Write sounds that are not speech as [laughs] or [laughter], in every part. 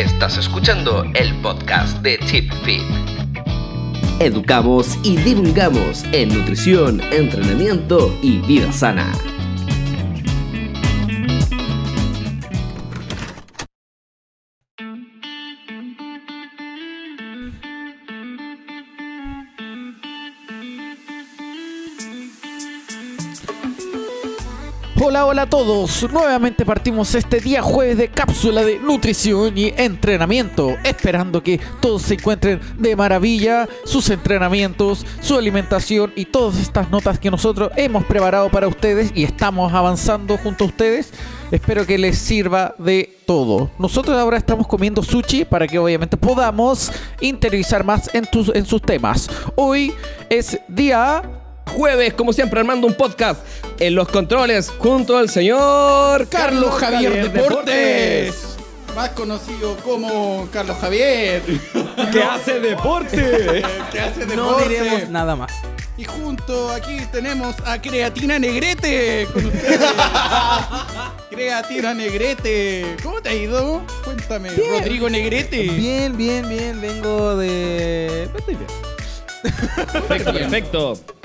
Estás escuchando el podcast de Chip Fit. Educamos y divulgamos en nutrición, entrenamiento y vida sana. Hola, a todos. Nuevamente partimos este día jueves de cápsula de nutrición y entrenamiento, esperando que todos se encuentren de maravilla, sus entrenamientos, su alimentación y todas estas notas que nosotros hemos preparado para ustedes y estamos avanzando junto a ustedes. Espero que les sirva de todo. Nosotros ahora estamos comiendo sushi para que obviamente podamos interiorizar más en sus temas. Hoy es día Jueves, como siempre, armando un podcast en los controles junto al señor Carlos Javier, Deportes. Más conocido como Carlos Javier. [laughs] que hace deporte. [laughs] que hace deporte. No diremos nada más. Y junto aquí tenemos a Creatina Negrete con ustedes. [laughs] Creatina Negrete. ¿Cómo te ha ido? Cuéntame. Bien. Rodrigo Negrete. Bien, bien, bien. Vengo de. Estoy bien. Perfecto, perfecto.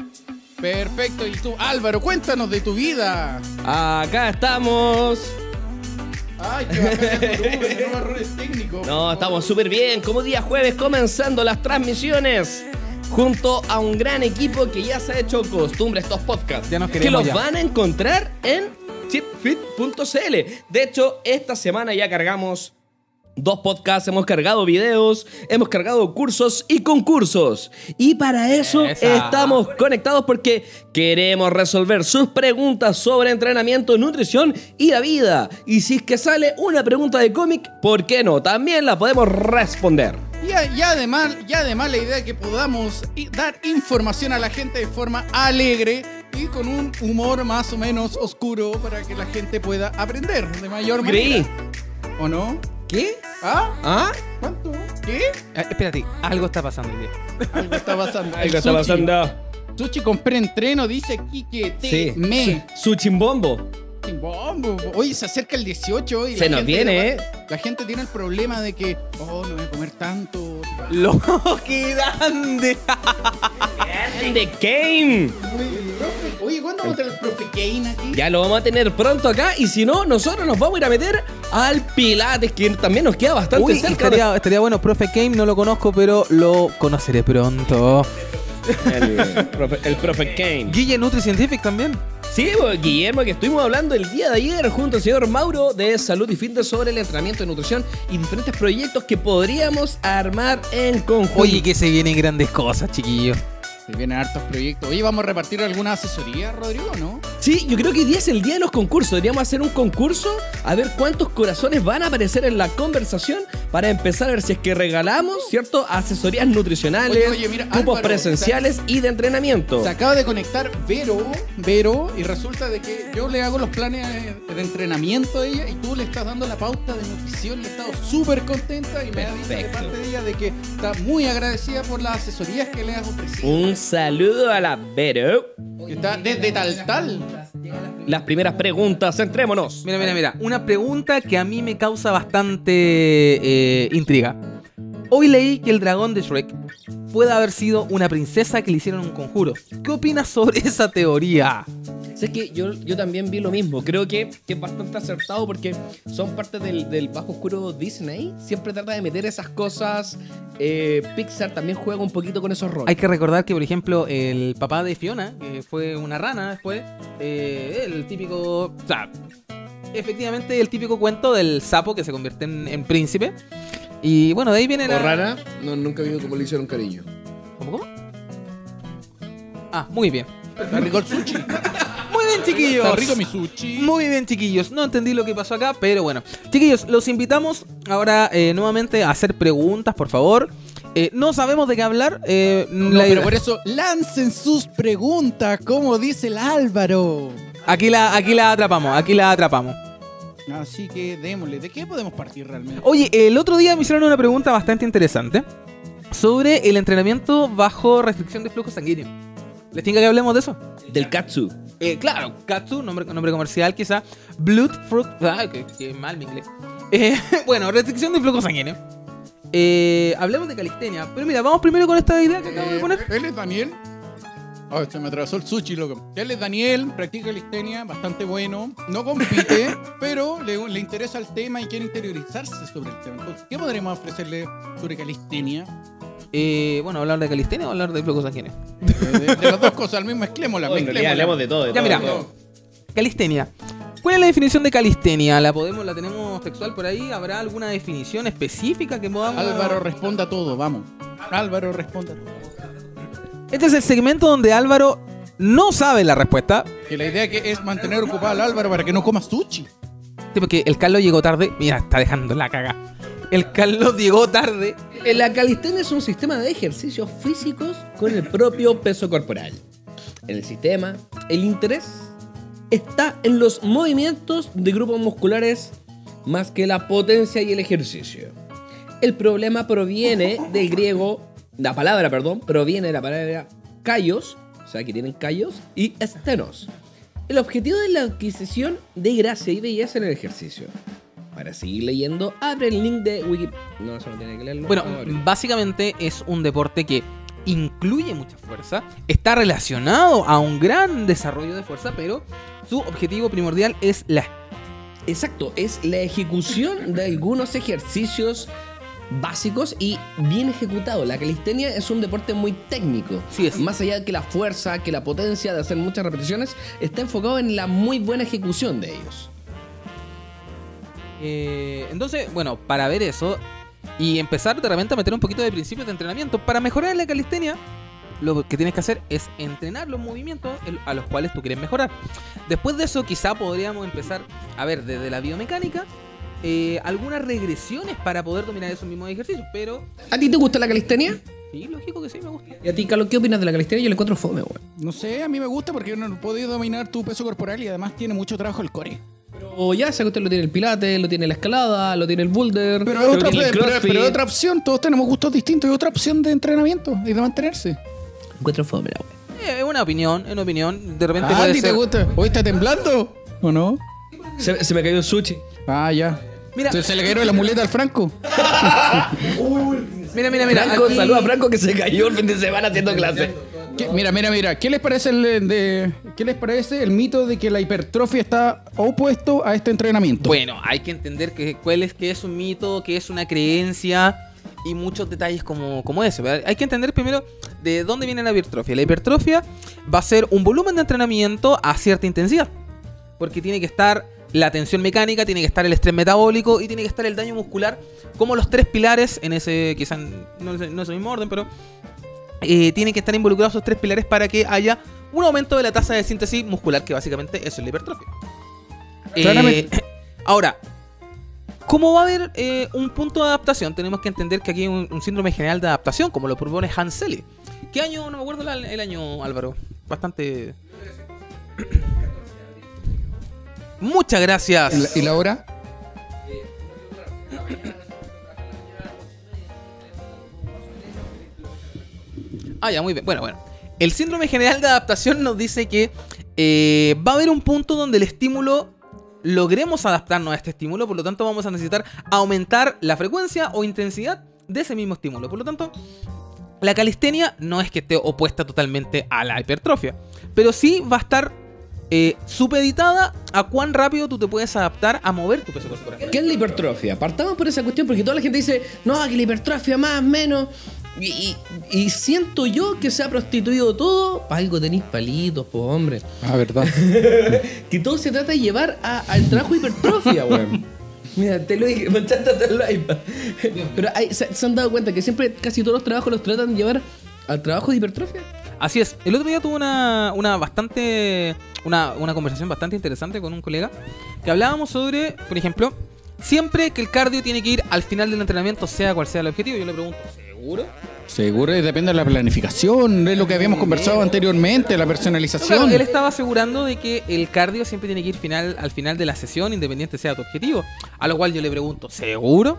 Perfecto. Y tú, Álvaro, cuéntanos de tu vida. Acá estamos. Ay, que el volumen, no errores técnicos. No, estamos súper bien. Como día jueves, comenzando las transmisiones. Junto a un gran equipo que ya se ha hecho costumbre estos podcasts. Ya nos que los ya. van a encontrar en chipfit.cl. De hecho, esta semana ya cargamos dos podcasts, hemos cargado videos, hemos cargado cursos y concursos. Y para eso Esa. estamos conectados porque queremos resolver sus preguntas sobre entrenamiento, nutrición y la vida. Y si es que sale una pregunta de cómic, ¿por qué no? También la podemos responder. Y, a- y además, y además la idea es que podamos dar información a la gente de forma alegre y con un humor más o menos oscuro para que la gente pueda aprender de mayor Creí. manera. ¿O no? ¿Qué? ¿Ah? ¿Ah? ¿Cuánto? ¿Qué? Ah, espérate, algo está pasando hoy día. Algo está pasando. [laughs] Algo está pasando. Sushi compré entreno, dice aquí que te Sí. me. Su, chimbombo. Bombo. Oye, se acerca el 18 y Se nos viene, ¿eh? La gente tiene el problema de que, oh, no voy a comer tanto. ¡Lo que grande! Game. Profe, Oye, ¿cuándo vamos a tener el profe Kane aquí? Ya lo vamos a tener pronto acá. Y si no, nosotros nos vamos a ir a meter al Pilates, que también nos queda bastante Uy, cerca. estaría, estaría bueno. Profe Kane no lo conozco, pero lo conoceré pronto. El, profe, el profe Kane. Guille NutriScientific también. Sí, pues, Guillermo, que estuvimos hablando el día de ayer junto al señor Mauro de Salud y Fitness sobre el entrenamiento de nutrición y diferentes proyectos que podríamos armar en conjunto. Oye, que se vienen grandes cosas, chiquillos. Se vienen hartos proyectos. Oye, ¿vamos a repartir alguna asesoría, Rodrigo, no? Sí, yo creo que hoy día es el día de los concursos. Deberíamos hacer un concurso a ver cuántos corazones van a aparecer en la conversación para empezar a ver si es que regalamos, ¿cierto? Asesorías nutricionales, Oye, oye, mira, cupos Álvaro, presenciales y de entrenamiento. Se acaba de conectar Vero, Vero, y resulta de que yo le hago los planes de entrenamiento a ella y tú le estás dando la pauta de nutrición y he estado súper contenta y me ha dicho de parte de ella de que está muy agradecida por las asesorías que le has ofrecido. Un saludo a la Vero. Que está desde tal tal. Las primeras preguntas, centrémonos. Mira, mira, mira. Una pregunta que a mí me causa bastante eh, intriga. Hoy leí que el dragón de Shrek puede haber sido una princesa que le hicieron un conjuro. ¿Qué opinas sobre [laughs] esa teoría? Sé que yo, yo también vi lo mismo. Creo que, que es bastante acertado porque son parte del, del bajo oscuro Disney. Siempre trata de meter esas cosas. Eh, Pixar también juega un poquito con esos roles. Hay que recordar que, por ejemplo, el papá de Fiona, que fue una rana después, eh, el típico. O sea, efectivamente, el típico cuento del sapo que se convierte en, en príncipe. Y bueno, de ahí viene la. O rana, no, nunca he visto cómo le hicieron cariño. ¿Cómo, cómo? Ah, muy bien. Está rico el sushi. Muy bien, chiquillos. Está rico mi sushi. Muy bien, chiquillos. No entendí lo que pasó acá, pero bueno. Chiquillos, los invitamos ahora eh, nuevamente a hacer preguntas, por favor. Eh, no sabemos de qué hablar. eh, No, la pero por eso lancen sus preguntas, como dice el Álvaro. aquí, la, aquí la atrapamos, aquí la atrapamos. Así que démosle. ¿De qué podemos partir realmente? Oye, el otro día me hicieron una pregunta bastante interesante sobre el entrenamiento bajo restricción de flujo sanguíneo. ¿Les tinca que hablemos de eso? Del Katsu. Eh, claro, Katsu, nombre, nombre comercial quizá. Blood Fruit. Ah, que, que mal mi inglés. Eh, [laughs] bueno, restricción de flujo sanguíneo. Eh, hablemos de calistenia. Pero mira, vamos primero con esta idea que acabo de Eh, poner. él es Daniel. Oh, se me atravesó el sushi, loco. Él es Daniel, practica calistenia, bastante bueno. No compite, [laughs] pero le, le interesa el tema y quiere interiorizarse sobre el tema. Entonces, ¿qué podremos ofrecerle sobre calistenia? Eh, bueno, hablar de calistenia o hablar de flujo sanguíneo. Eh, de, de las dos cosas, al mismo realidad mezclémosla. hablemos de todo. de Ya, todo, mira. de todo. Calistenia. ¿Cuál es la definición de calistenia? ¿La podemos, la tenemos textual por ahí? ¿Habrá alguna definición específica que podamos? Álvaro responda a todo, vamos. Álvaro responda a todo. Este es el segmento donde Álvaro no sabe la respuesta. Que la idea que es mantener ocupado al Álvaro para que no coma sushi. Sí, porque el Carlos llegó tarde. Mira, está dejando la caga. El Carlos llegó tarde. La calistenia es un sistema de ejercicios físicos con el propio peso corporal. En el sistema, el interés está en los movimientos de grupos musculares más que la potencia y el ejercicio. El problema proviene del griego, la palabra, perdón, proviene de la palabra callos, o sea que tienen callos, y estenos. El objetivo es la adquisición de gracia y belleza en el ejercicio. Para seguir leyendo, abre el link de Wikipedia. No, eso no tiene que leerlo. Bueno, básicamente es un deporte que incluye mucha fuerza, está relacionado a un gran desarrollo de fuerza, pero su objetivo primordial es la Exacto, es la ejecución de algunos ejercicios básicos y bien ejecutado. La calistenia es un deporte muy técnico. Sí, es. Más allá que la fuerza, que la potencia de hacer muchas repeticiones, está enfocado en la muy buena ejecución de ellos. Eh, entonces, bueno, para ver eso y empezar de repente a meter un poquito de principios de entrenamiento, para mejorar la calistenia, lo que tienes que hacer es entrenar los movimientos a los cuales tú quieres mejorar. Después de eso, quizá podríamos empezar a ver desde la biomecánica eh, algunas regresiones para poder dominar esos mismos ejercicios, pero ¿A ti te gusta la calistenia? sí, lógico que sí, me gusta. ¿Y a ti, Carlos, qué opinas de la calistenia? Yo le encuentro fome, weón. No sé, a mí me gusta porque no puedes dominar tu peso corporal y además tiene mucho trabajo el core. O ya sé que usted lo tiene el pilate, lo tiene la escalada, lo tiene el boulder, Pero es otra, pero- pero es otra opción, todos tenemos gustos distintos, es otra opción de entrenamiento y de mantenerse. Encuentro fome, la. Eh, Es una opinión, es una opinión. De repente Ah, ¿a puede ti te gusta? ¿Hoy está temblando? ¿O no? Se, se me cayó el sushi. Ah, ya. Mira. Entonces se le cayó la muleta al Franco. [laughs] Mira, mira, mira. Franco, aquí- saluda a Franco que se cayó el fin de semana haciendo clase. ¿Qué- Mira, mira, mira. ¿Qué les parece el parece el mito de que la hipertrofia está opuesto a este entrenamiento? Bueno, hay que entender que, cuál es, que es un mito, que es una creencia y muchos detalles como, como ese. Hay que entender primero de dónde viene la hipertrofia. La hipertrofia va a ser un volumen de entrenamiento a cierta intensidad. Porque tiene que estar la tensión mecánica, tiene que estar el estrés metabólico y tiene que estar el daño muscular como los tres pilares en ese, quizás no no es el mismo orden, pero eh, tienen que estar involucrados esos tres pilares para que haya un aumento de la tasa de síntesis muscular, que básicamente eso es la hipertrofia. Eh, Claramente. [clears throat] ahora, ¿cómo va a haber eh, un punto de adaptación? Tenemos que entender que aquí hay un, un síndrome general de adaptación, como lo propone Hans Selye. ¿Qué año? No me acuerdo la- el año, Álvaro. Bastante. [clears throat] Muchas gracias. ¿Y la, y la hora? Ah, ya, muy bien. Bueno, bueno. El síndrome general de adaptación nos dice que eh, va a haber un punto donde el estímulo logremos adaptarnos a este estímulo, por lo tanto vamos a necesitar aumentar la frecuencia o intensidad de ese mismo estímulo. Por lo tanto, la calistenia no es que esté opuesta totalmente a la hipertrofia, pero sí va a estar eh, supeditada a cuán rápido tú te puedes adaptar a mover tu peso corporal. ¿Qué es la hipertrofia? Partamos por esa cuestión porque toda la gente dice, no, que la hipertrofia más, menos. Y, y- y siento yo que se ha prostituido todo. Pa' algo tenéis palitos, po hombre. Ah, verdad. [laughs] Que todo se trata de llevar a- al trabajo de hipertrofia, weón. Mira, te lo dije, manchaste hasta el iPad. Pero hay- se, se han dado cuenta que siempre casi todos los trabajos los tratan de llevar al trabajo de hipertrofia. Así es. El otro día tuve una, una bastante. Una, una conversación bastante interesante con un colega. Que hablábamos sobre, por ejemplo, siempre que el cardio tiene que ir al final del entrenamiento, sea cual sea el objetivo. Yo le pregunto, ¿seguro? Seguro y depende de la planificación, es lo que habíamos conversado anteriormente, la Claro, personalización. él estaba asegurando de que el cardio siempre tiene que ir final, al final de la sesión, independiente sea tu objetivo. A lo cual yo le pregunto, ¿seguro?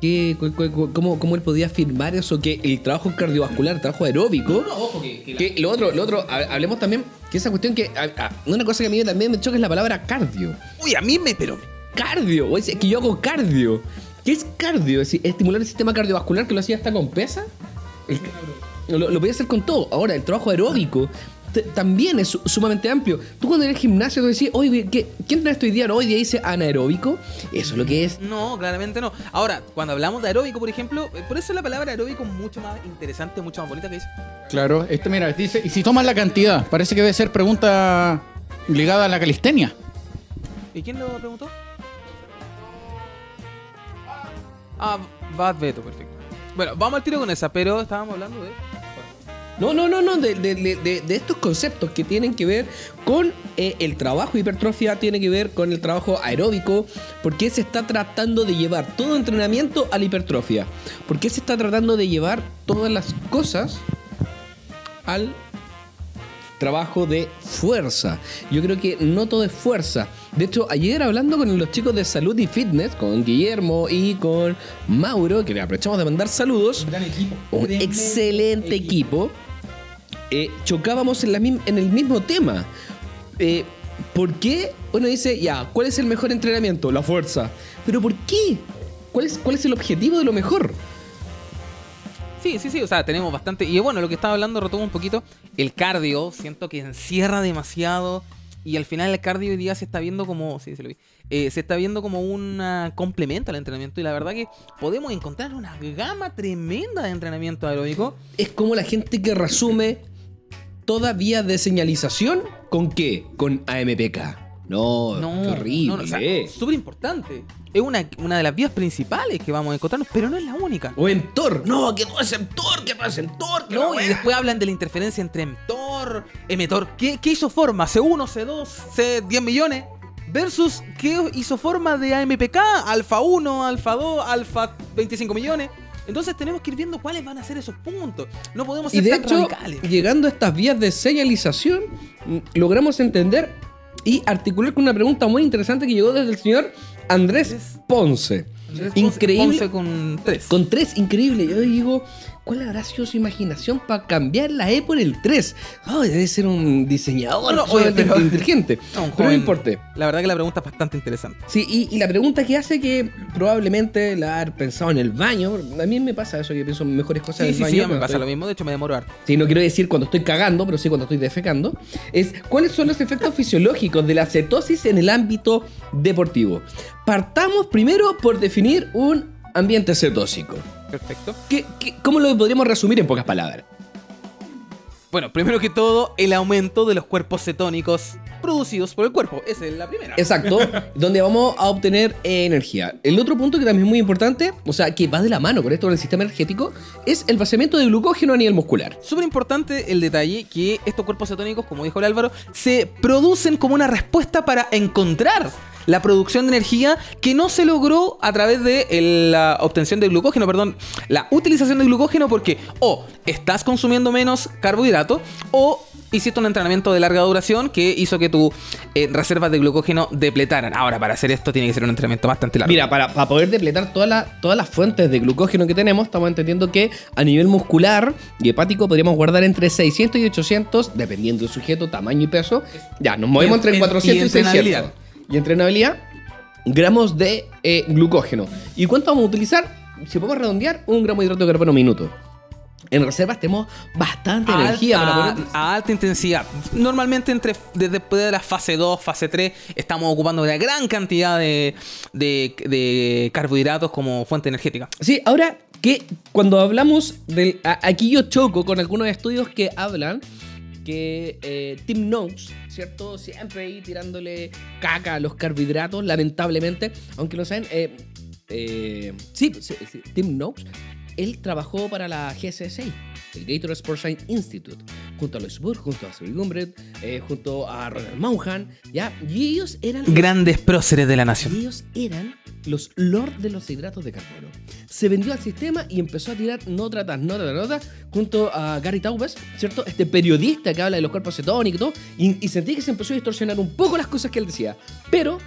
¿Qué, cu- cu- cu- cómo, cómo él podía afirmar eso? Que el trabajo cardiovascular, el trabajo aeróbico. que lo otro, lo otro, ha- hablemos también que esa cuestión que. a- a- una cosa que a mí también me choca es la palabra cardio. Uy, a mí me, pero cardio. Es que yo hago cardio. ¿Qué es cardio? Es decir, estimular el sistema cardiovascular que lo hacía hasta con pesa. El- lo, lo podía hacer con todo. Ahora, el trabajo aeróbico también es su- sumamente amplio. Tú cuando en el gimnasio tú decís, oye, ¿qué, ¿quién entrenaste hoy día? No, hoy día dice anaeróbico. Eso es lo que es. No, claramente no. Ahora, cuando hablamos de aeróbico, por ejemplo, eh, por eso la palabra aeróbico es mucho más interesante, mucho más bonita que dice. Claro, este mira, dice, y si tomas la cantidad, parece que debe ser pregunta ligada a la calistenia. ¿Y quién lo preguntó? Ah, Bad Beto, perfecto. Bueno, vamos al tiro con esa, pero estábamos hablando de. No, no, no, no, de, de- de- de- estos conceptos que tienen que ver con eh, el trabajo hipertrofia, tiene que ver con el trabajo aeróbico, porque se está tratando de llevar todo entrenamiento a la hipertrofia, porque se está tratando de llevar todas las cosas al trabajo de fuerza. Yo creo que no todo es fuerza. De hecho, ayer hablando con los chicos de salud y fitness, con Guillermo y con Mauro, que le aprovechamos de mandar saludos, un excelente equipo, eh, chocábamos en, la mim- en el mismo tema. Eh, ¿Por qué uno dice, ya, ¿cuál es el mejor entrenamiento? La fuerza. ¿Pero por qué? ¿Cuál es, cuál es el objetivo de lo mejor? Sí, sí, sí, o sea, tenemos bastante. Y bueno, lo que estaba hablando, retomo un poquito. El cardio, siento que encierra demasiado. Y al final el cardio hoy día se está viendo como. Sí, se lo vi. eh, se está viendo como un ah, complemento al entrenamiento. Y la verdad que podemos encontrar una gama tremenda de entrenamiento aeróbico. Es como la gente que resume toda vía de señalización con qué? Con AMPK. No, No, qué horrible. no, no, o sea, súper importante. Es una, una de las vías principales que vamos a encontrarnos, pero no es la única. o en Tor. No, que no es en Tor, que no es en Tor. que No, y después hablan de la interferencia entre mTOR, mTOR. ¿Qué, qué isoforma? C1, C2, C10 millones. Versus qué isoforma de AMPK, alfa 1, alfa 2, alfa 25 millones. Entonces tenemos que ir viendo cuáles van a ser esos puntos. No podemos Y ser de tan hecho, radicales. llegando a estas vías de señalización, logramos entender y articular con una pregunta muy interesante que llegó desde el señor Andrés Ponce. Increíble. Ponce con 3. Con tres, increíble. Yo digo, ¿cuál habrá sido su imaginación para cambiar la E por el 3? Oh, debe ser un diseñador No, oye, pero- inteligente. [laughs] No, un pero no joven- importa. La verdad que la pregunta es bastante interesante. Sí, y, y la pregunta que hace que probablemente la haber pensado en el baño. A mí me pasa eso, que pienso en mejores cosas en Sí, el sí, baño. sí, me pasa estoy- lo mismo. De hecho, me demoro harto. Sí, no quiero decir cuando estoy cagando, pero sí cuando estoy defecando. Es cuáles son los efectos fisiológicos de la cetosis en el ámbito deportivo. Partamos primero por definir un ambiente cetósico. Perfecto. ¿Qué, qué- cómo lo podríamos resumir en pocas palabras? Bueno, primero que todo, el aumento de los cuerpos cetónicos producidos por el cuerpo. Esa es la primera. Exacto, [laughs] donde vamos a obtener eh, energía. El otro punto que también es muy importante, o sea, que va de la mano con esto del sistema energético, es el vaciamiento de glucógeno a nivel muscular. Súper importante el detalle que estos cuerpos cetónicos, como dijo el Álvaro, se producen como una respuesta para encontrar la producción de energía que no se logró a través de el- la obtención de glucógeno, perdón, la utilización de glucógeno porque o estás consumiendo menos carbohidrato o hiciste un entrenamiento de larga duración que hizo que tus eh, reservas de glucógeno depletaran. Ahora, para hacer esto tiene que ser un entrenamiento bastante largo. Mira, para, para poder depletar toda la- todas las fuentes de glucógeno que tenemos, estamos entendiendo que a nivel muscular y hepático podríamos guardar entre 600 y 800, dependiendo del sujeto, tamaño y peso. Ya, nos movemos entre y- 400 y, y 600. Y entrenabilidad, gramos de eh, glucógeno. ¿Y cuánto vamos a utilizar? Si podemos redondear, un gramo de hidrato de carbono minuto. En reservas tenemos bastante energía para poder... a alta intensidad. Normalmente entre desde después de la fase 2, fase 3, estamos ocupando una gran cantidad de, de- de carbohidratos como fuente energética. Sí, ahora que cuando hablamos del. aquí yo choco con algunos estudios que hablan que eh, Tim Noakes, ¿cierto? Siempre ahí tirándole caca a los carbohidratos, lamentablemente. Aunque lo saben, eh, eh, sí, sí, sí, Tim Noakes, él trabajó para la GSSA, el Gator Sports Science Institute, junto a Louis Burke, junto a Sir Gumbret, junto a Ronald Mauhan, ¿ya? Y ellos eran. Grandes próceres de la nación. y ellos eran los lord de los hidratos de carbono. Se vendió al sistema y empezó a tirar nota tras nota tras nota junto a Gary Taubes, ¿cierto? Este periodista que habla de los cuerpos cetónicos y todo. Y sentí que se empezó a distorsionar un poco las cosas que él decía. Pero,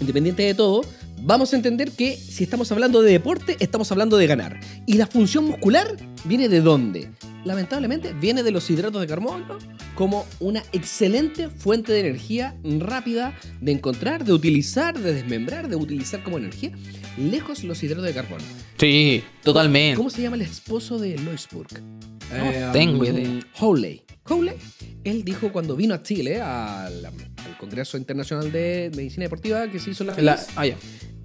independiente de todo, vamos a entender que si estamos hablando de deporte, estamos hablando de ganar. ¿Y la función muscular viene de dónde? lamentablemente, viene de los hidratos de carbono como una excelente fuente de energía rápida de encontrar, de utilizar, de desmembrar, de utilizar como energía, lejos los hidratos de carbono. Sí, totalmente. ¿Cómo se llama el esposo de Loisburg? No tengo idea. Howley. Él dijo cuando vino a Chile, al, al Congreso Internacional de Medicina Deportiva que se hizo en la, La- ah, ya.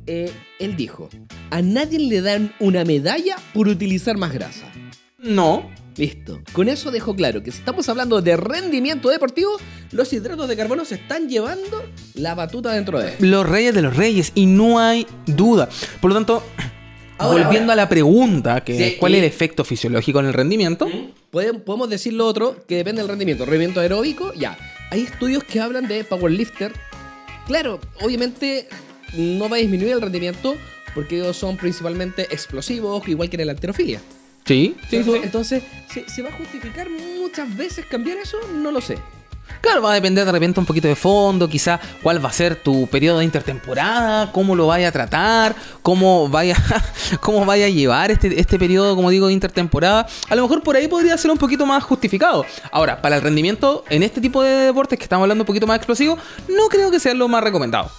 eh, él dijo, a nadie le dan una medalla por utilizar más grasa. No. Listo. Con eso dejo claro que si estamos hablando de rendimiento deportivo, los hidratos de carbono se están llevando la batuta dentro de él. Los reyes de los reyes y no hay duda. Por lo tanto, Ahora, volviendo a la pregunta, que Sí, ¿cuál y- es el efecto fisiológico en el rendimiento? Podem- Podemos decir lo otro, que depende del rendimiento. Rendimiento aeróbico, ya. Hay estudios que hablan de powerlifter. Claro, obviamente no va a disminuir el rendimiento porque ellos son principalmente explosivos, igual que en la alterofilia. Sí, sí, sí. Entonces, ¿se, se va a justificar muchas veces cambiar eso? No lo sé. Claro, va a depender de repente un poquito de fondo, quizá cuál va a ser tu periodo de intertemporada, cómo lo vaya a tratar, cómo vaya, [laughs] cómo vaya a llevar este, este periodo, como digo, de intertemporada. A lo mejor por ahí podría ser un poquito más justificado. Ahora, para el rendimiento en este tipo de deportes que estamos hablando un poquito más explosivo, no creo que sea lo más recomendado.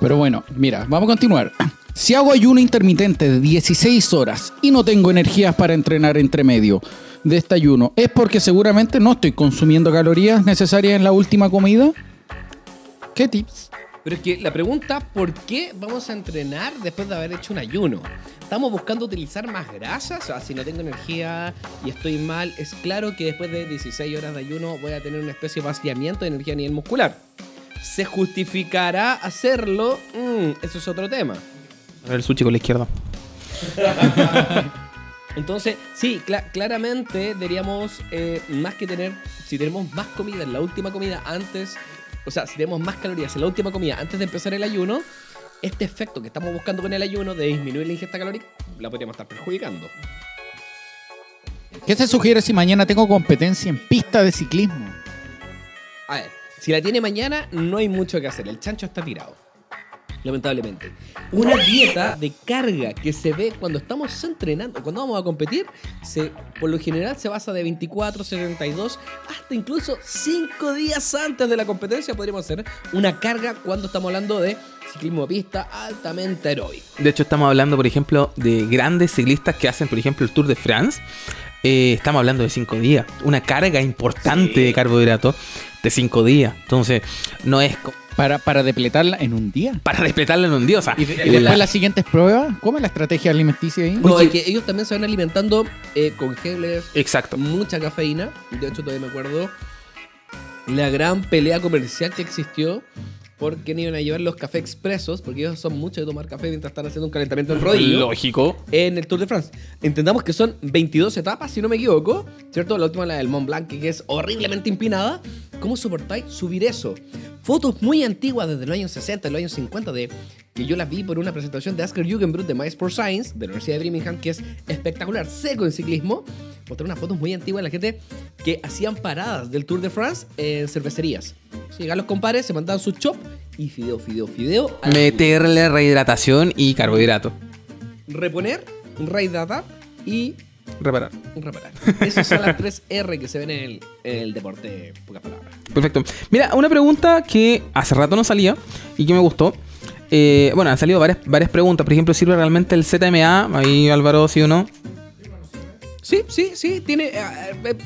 Pero bueno, mira, vamos a continuar. Si hago ayuno intermitente de 16 horas y no tengo energías para entrenar entre medio de este ayuno, ¿es porque seguramente no estoy consumiendo calorías necesarias en la última comida? ¿Qué tips? Pero es que la pregunta, ¿por qué vamos a entrenar después de haber hecho un ayuno? ¿Estamos buscando utilizar más grasas? O sea, si no tengo energía y estoy mal, es claro que después de 16 horas de ayuno voy a tener una especie de vaciamiento de energía a nivel muscular. ¿Se justificará hacerlo? Mm, eso es otro tema. A ver, el sushi con la izquierda. [laughs] Entonces, sí, cla- claramente deberíamos, eh, más que tener, si tenemos más comida en la última comida antes, o sea, si tenemos más calorías en la última comida antes de empezar el ayuno, este efecto que estamos buscando con el ayuno de disminuir la ingesta calórica, la podríamos estar perjudicando. ¿Qué se sugiere si mañana tengo competencia en pista de ciclismo? A ver, si la tiene mañana, no hay mucho que hacer, el chancho está tirado. Lamentablemente. Una dieta de carga que se ve cuando estamos entrenando, cuando vamos a competir, se, por lo general se basa de 24, 72, hasta incluso 5 días antes de la competencia podríamos hacer una carga cuando estamos hablando de ciclismo de pista altamente aeróbico. De hecho, estamos hablando, por ejemplo, de grandes ciclistas que hacen, por ejemplo, el Tour de France. Eh, estamos hablando de cinco días. Una carga importante de carbohidratos de cinco días. Entonces, no es Para, para depletarla en un día. para respetarla en un día. O sea, Y, de- y la- después las siguientes pruebas, ¿cómo es la estrategia alimenticia ahí? No, es que ellos también se van alimentando eh, con geles, Exacto. mucha cafeína. De hecho, todavía me acuerdo la gran pelea comercial que existió por quién iban a llevar los cafés expresos, porque ellos son muchos de tomar café mientras están haciendo un calentamiento en rodillo Lógico. en el Tour de France. Entendamos que son 22 etapas, si no me equivoco, ¿cierto? La última, la del Mont Blanc, que es horriblemente empinada. ¿Cómo soportáis subir eso? Fotos muy antiguas desde los años 60, los años 50, de, que yo las vi por una presentación de Asker Jugendbrut de My Sport Science, de la Universidad de Birmingham, que es espectacular, seco en ciclismo. Mostré unas fotos muy antiguas de la gente que hacían paradas del Tour de France en cervecerías. Llegaban los compadres, se mandaban su chop y fideo, fideo, fideo. Meterle rehidratación y carbohidrato. reponer, rehidratar y Reparar. reparar. Esas son las tres R que se ven en el, en el deporte, en pocas palabras. Perfecto. Mira, una pregunta que hace rato no salía y que me gustó. Eh, bueno, han salido varias, varias preguntas. Por ejemplo, ¿sirve realmente el ZMA? Ahí Álvaro, sí o no. Sí, sí, sí, tiene... eh,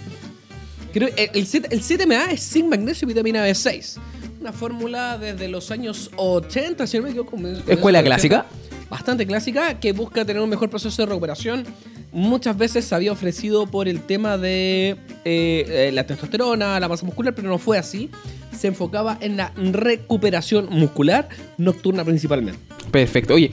creo, el, Z- el ZMA es zinc, magnesio y vitamina B6. Una fórmula desde los años 80, si no me equivoco. ¿Escuela clásica? 80. Bastante clásica, que busca tener un mejor proceso de recuperación. Muchas veces se había ofrecido por el tema de eh, eh, la testosterona, la masa muscular, pero no fue así. Se enfocaba en la recuperación muscular nocturna principalmente. Perfecto. Oye,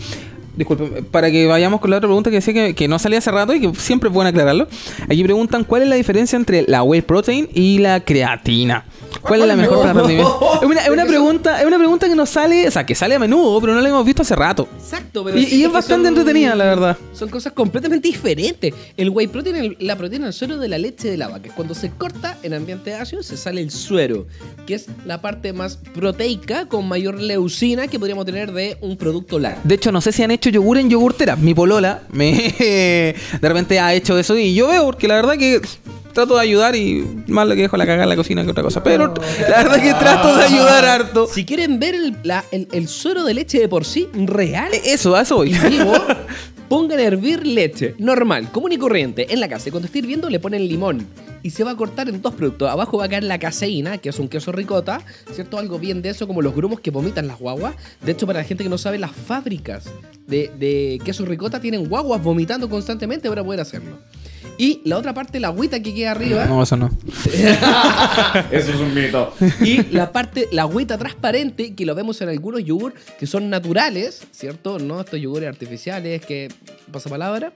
disculpe, para que vayamos con la otra pregunta que decía que, que no salía hace rato y que siempre es bueno aclararlo. Aquí preguntan cuál es la diferencia entre la whey protein y la creatina. ¿Cuál es la mejor para rendimiento? Es una, es una pregunta, es una pregunta que nos sale, o sea, que sale a menudo, pero no la hemos visto hace rato. Exacto, pero Y, sí y es que bastante son- entretenida, la verdad. Son cosas completamente diferentes. El whey protein, el- la proteína del suero de la leche de la vaca. Cuando se corta en ambiente ácido, se sale el suero, que es la parte más proteica con mayor leucina que podríamos tener de un producto lácteo. De hecho, no sé si han hecho yogur en yogurtera. Mi polola me [laughs] de repente ha hecho eso y yo veo, porque la verdad que trato de ayudar y más lo que dejo la cagada en la cocina que otra cosa. Pero la verdad que trato de ayudar harto. Si quieren ver el, la- el- el suero de leche de por sí, real, E- Eso, a eso voy. vivo, [laughs] pongan a hervir leche normal, común y corriente, en la casa. Y cuando esté hirviendo, le ponen limón. Y se va a cortar en dos productos. Abajo va a caer la caseína, que es un queso ricota, ¿cierto? Algo bien de eso, como los grumos que vomitan las guaguas. De hecho, para la gente que no sabe, las fábricas de, de queso ricota tienen guaguas vomitando constantemente para poder hacerlo. Y la otra parte, la agüita que queda arriba. No, eso no. [laughs] Eso es un mito. Y la parte, la agüita transparente, que lo vemos en algunos yogur que son naturales, ¿cierto? No estos yogures artificiales que pasa palabra.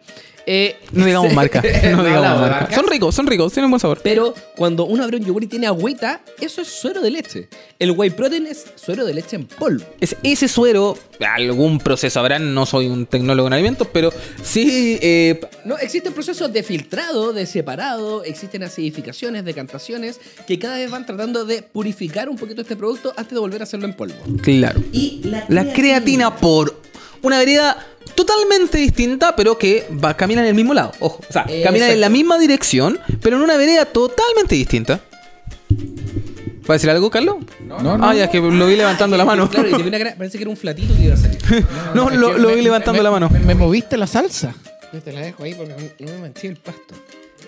Eh, No digamos marca. [laughs] No digamos marca. Son ricos, son ricos, tienen buen sabor. Pero cuando uno abre un yogur y tiene agüita, eso es suero de leche. El whey protein es suero de leche en polvo. Es ese suero, algún proceso habrán, no soy un tecnólogo en alimentos, pero sí eh, No, existen procesos de filtrado, de separado, existen acidificaciones, decantaciones, que cada vez van tratando de purificar un poquito este producto antes de volver a hacerlo en polvo. claro. Y la, La creatina por una vereda totalmente distinta, pero que va, camina en el mismo lado. Ojo, o sea, Exacto. camina en la misma dirección, pero en una vereda totalmente distinta. ¿Va a decir algo, Carlos? No, no. Ah, ya es que lo vi levantando la mano. Claro, y te vi una cara- parece que era un flatito que iba a salir. [laughs] No, lo, que lo me- vi levantando me- la mano. Me, me moviste la salsa. Yo te la dejo ahí porque no me manché el pasto.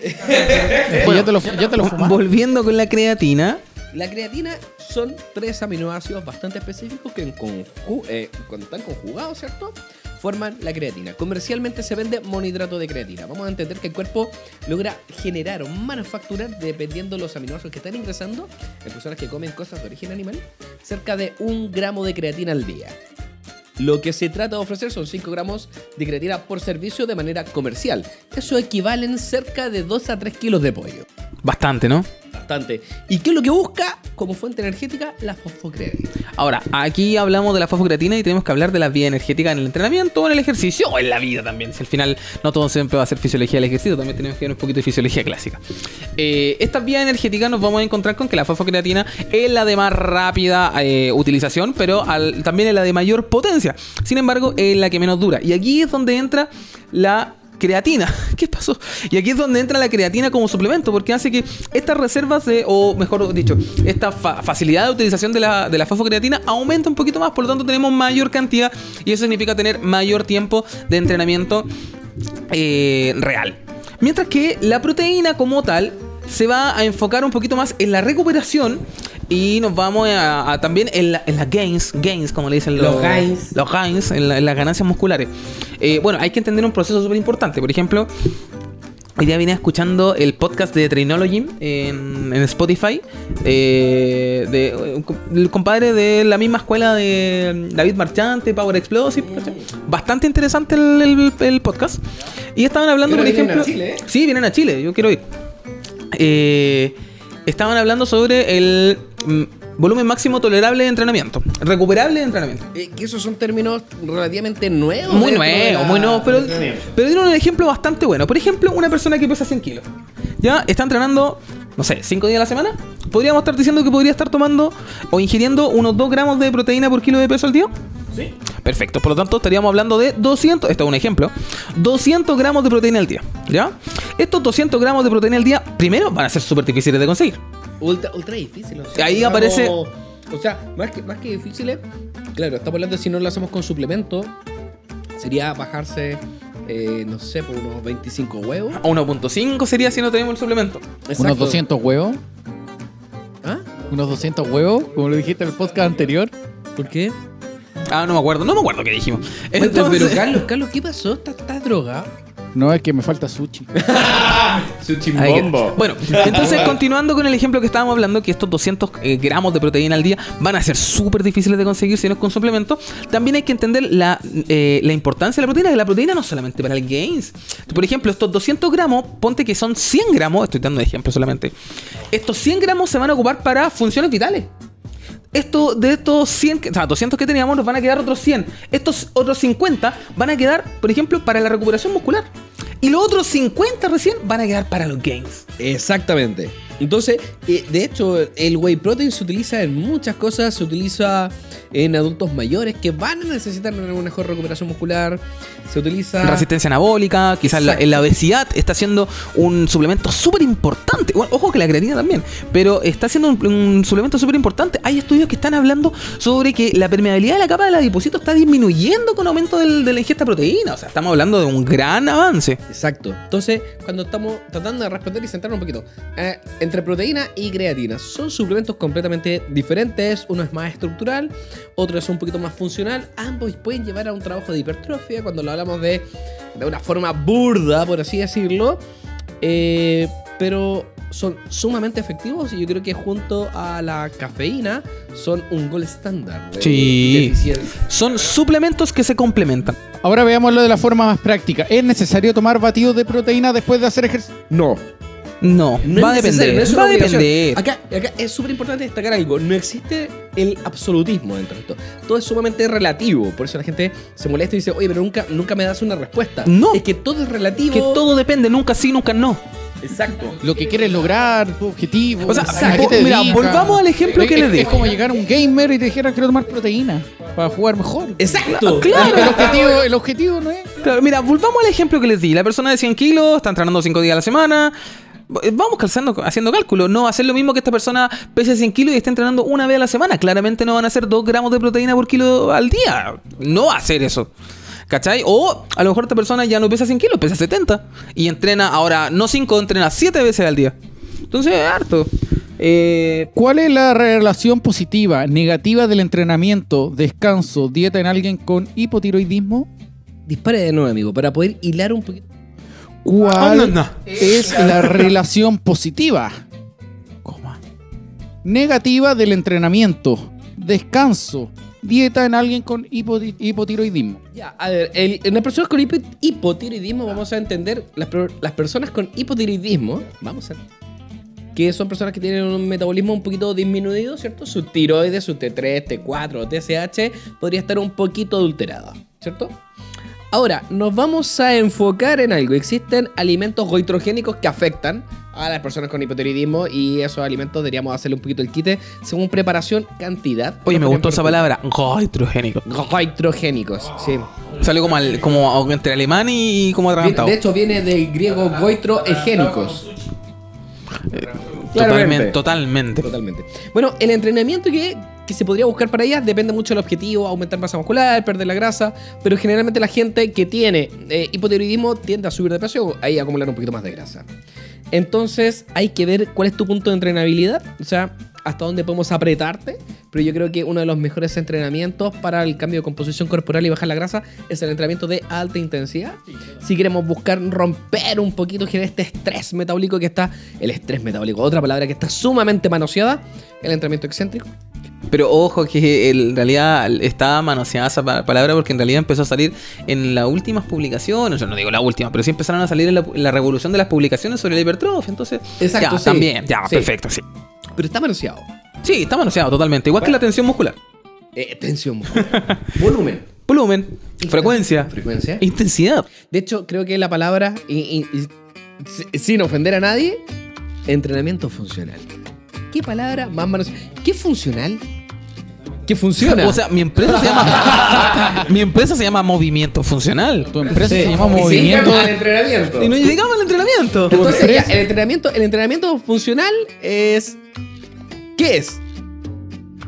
[laughs] Después ya te lo, ya te lo fumaste. Volviendo con la creatina. La creatina son tres aminoácidos bastante específicos que en eh, cuando están conjugados, ¿cierto? Forman la creatina. Comercialmente se vende monohidrato de creatina. Vamos a entender que el cuerpo logra generar o manufacturar, dependiendo de los aminoácidos que están ingresando, en personas que comen cosas de origen animal, cerca de un gramo de creatina al día. Lo que se trata de ofrecer son 5 gramos de creatina por servicio de manera comercial. Eso equivalen cerca de 2 a 3 kilos de pollo. Bastante, ¿no? Bastante. ¿Y qué es lo que busca como fuente energética? La fosfocreatina. Ahora, aquí hablamos de la fosfocreatina y tenemos que hablar de la vía energética en el entrenamiento, o en el ejercicio o en la vida también. Si al final no todo siempre va a ser fisiología del ejercicio, también tenemos que ver un poquito de fisiología clásica. Eh, esta vía energética nos vamos a encontrar con que la fosfocreatina es la de más rápida eh, utilización, pero al- también es la de mayor potencia. Sin embargo, es la que menos dura. Y aquí es donde entra la creatina. [laughs] ¿Qué pasó? Y aquí es donde entra la creatina como suplemento, porque hace que estas reservas, de, o mejor dicho, esta fa- facilidad de utilización de la, de la fosfocreatina aumenta un poquito más, por lo tanto tenemos mayor cantidad y eso significa tener mayor tiempo de entrenamiento eh, real. Mientras que la proteína como tal se va a enfocar un poquito más en la recuperación y nos vamos a, a también en, la- en las gains, gains como le dicen Los los, gains. los gains, en, la- en las ganancias musculares. Eh, bueno, hay que entender un proceso súper importante. Por ejemplo, Hoy día vine escuchando el podcast de Trainology en, en Spotify. eh, de, el compadre de la misma escuela de David Marchante, Power Explosive. ¿cachai? Bastante interesante el, el- el podcast. Y estaban hablando, por ejemplo. a Chile, ¿eh? Sí, vienen a Chile, yo quiero ir. Eh, estaban hablando sobre el mm, volumen máximo tolerable de entrenamiento. Recuperable de entrenamiento. Eh, que esos son términos relativamente nuevos. Muy dentro de nuevo, la- muy nuevo, pero, pero dieron un ejemplo bastante bueno. Por ejemplo, una persona que pesa 100 kilos. Ya está entrenando, no sé, 5 días a la semana. Podríamos estar diciendo que podría estar tomando o ingiriendo unos 2 gramos de proteína por kilo de peso al día. Sí. Perfecto, por lo tanto estaríamos hablando de 200, esto es un ejemplo, 200 gramos de proteína al día. ¿Ya? Estos 200 gramos de proteína al día, primero, van a ser súper difíciles de conseguir. Ultra, ultra difícil. o sea, Ahí aparece- O sea, más que, más que difíciles, claro, estamos hablando de si no lo hacemos con suplemento, sería bajarse, eh, no sé, por unos 25 huevos. A 1.5 sería si no tenemos el suplemento. Exacto. Unos 200 huevos. ¿Ah? Unos 200 huevos, como lo dijiste en el podcast anterior. ¿Por qué? Ah, no me acuerdo, no me acuerdo qué dijimos. Pero, Entonces, pero, Carlos, Carlos, ¿qué pasó? ¿Estás, estás drogado? No, es que me falta sushi. [laughs] Su Ahí que- Bueno, entonces [laughs] continuando con el ejemplo que estábamos hablando, que estos 200 eh, gramos de proteína al día van a ser súper difíciles de conseguir si no es con suplemento, también hay que entender la, eh, la importancia de la proteína, que la proteína no es solamente para el gains. Por ejemplo, estos 200 gramos, ponte que son 100 gramos, estoy dando ejemplo solamente, estos 100 gramos se van a ocupar para funciones vitales. Esto, de estos 100, que- o sea, 200 que teníamos, nos van a quedar otros 100. Estos otros 50 van a quedar, por ejemplo, para la recuperación muscular. Y los otros 50 recién van a quedar para los gains. Exactamente. Entonces, eh, de hecho, el whey protein se utiliza en muchas cosas. Se utiliza en adultos mayores que van a necesitar una mejor recuperación muscular. Se utiliza. Resistencia anabólica, quizás la, Exacto. la obesidad está siendo un suplemento súper importante. Bueno, ojo que la creatina también, pero está siendo un, un suplemento súper importante. Hay estudios que están hablando sobre que la permeabilidad de la capa del adipocito está disminuyendo con aumento del- de la ingesta de proteína. O sea, estamos hablando de un gran avance. Exacto. Entonces, cuando estamos tratando de responder y centrarnos un poquito, eh, entre proteína y creatina, son suplementos completamente diferentes. Uno es más estructural, otro es un poquito más funcional. Ambos pueden llevar a un trabajo de hipertrofia cuando lo hablamos de, de una forma burda, por así decirlo. Eh, pero son sumamente efectivos y yo creo que junto a la cafeína son un gol estándar. de- Sí. de. Son suplementos que se complementan. Ahora veámoslo de la forma más práctica. ¿Es necesario tomar batidos de proteína después de hacer ejercicio? No, No, No va a depender. no es una va a obligación. depender. Acá, acá es súper importante destacar algo. No existe el absolutismo dentro de esto. Todo es sumamente relativo. Por eso la gente se molesta y dice, oye, pero nunca, nunca me das una respuesta. No. Es que todo es relativo. Que todo depende, nunca sí, nunca no. Exacto. Lo que quieres lograr, tu objetivo. O sea, a qué vo- te mira, dedicas. volvamos al ejemplo Es- que es- les di. Es como llegar a un gamer y te dijera quiero tomar proteína para jugar mejor. Exacto. Claro. El objetivo, el objetivo no es. Claro, mira, volvamos al ejemplo que les di. La persona de 100 kilos está entrenando 5 días a la semana. Vamos calzando, haciendo cálculo. No va a ser lo mismo que esta persona pese 100 kilos y esté entrenando una vez a la semana. Claramente no van a ser 2 gramos de proteína por kilo al día. No va a ser eso. ¿Cachai? O a lo mejor esta persona ya no pesa 100 kilos, pesa 70. Y entrena ahora, no 5, entrena 7 veces al día. Entonces, es harto. Eh, ¿Cuál es la relación positiva, negativa del entrenamiento, descanso, dieta en alguien con hipotiroidismo? Dispare de nuevo, amigo, para poder hilar un poquito. ¿Cuál Ah, no, no. es la relación positiva, coma, negativa del entrenamiento, descanso, dieta en alguien con hipoti- hipotiroidismo? Ya, a ver, el- en las personas con hipo- hipotiroidismo vamos a entender las personas con hipotiroidismo, vamos a que son personas que tienen un metabolismo un poquito disminuido, ¿cierto? Su tiroides, su T3, T4, TSH podría estar un poquito adulterada, ¿cierto? Ahora, nos vamos a enfocar en algo. Existen alimentos goitrogénicos que afectan a las personas con hipotiroidismo y esos alimentos deberíamos hacerle un poquito el quite según preparación, cantidad. oye, me gustó esa palabra. Goitrogénico. Goitrogénicos, sí. Salió como, al- como entre alemán y como atragantado. De hecho, viene del griego goitroegénicos. Totalmente, totalmente. Totalmente. Bueno, el entrenamiento que, que se podría buscar para ellas depende mucho del objetivo, aumentar masa muscular, perder la grasa, pero generalmente la gente que tiene eh, hipotiroidismo tiende a subir de peso y a acumular un poquito más de grasa. Entonces hay que ver cuál es tu punto de entrenabilidad, o sea, hasta dónde podemos apretarte, pero yo creo que uno de los mejores entrenamientos para el cambio de composición corporal y bajar la grasa es el entrenamiento de alta intensidad. Si queremos buscar romper un poquito, generar este estrés metabólico que está, el estrés metabólico, otra palabra que está sumamente manoseada, el entrenamiento excéntrico. Pero ojo que en realidad está manoseada esa pa- palabra porque en realidad empezó a salir en las últimas publicaciones. Yo no digo la última, pero sí empezaron a salir en la, en la revolución de las publicaciones sobre la hipertrofia. Entonces, Exacto, ya, sí. también, ya, Sí. perfecto, sí. Pero está manoseado. Sí, está manoseado totalmente. Igual que la tensión muscular. Eh, tensión muscular. [laughs] Volumen. Volumen, frecuencia, Frecuencia. intensidad. De hecho, creo que la palabra, y- y- y- si- sin ofender a nadie, entrenamiento funcional. ¿Qué palabra más manos? ¿Qué funcional? ¿Qué funciona? O sea, mi empresa se llama. [laughs] mi empresa se llama Movimiento Funcional. Tu empresa Sí. se llama Y se Movimiento. llama al entrenamiento. Y no llegamos al entrenamiento. Entonces, ya, el entrenamiento, el entrenamiento funcional es. ¿Qué es?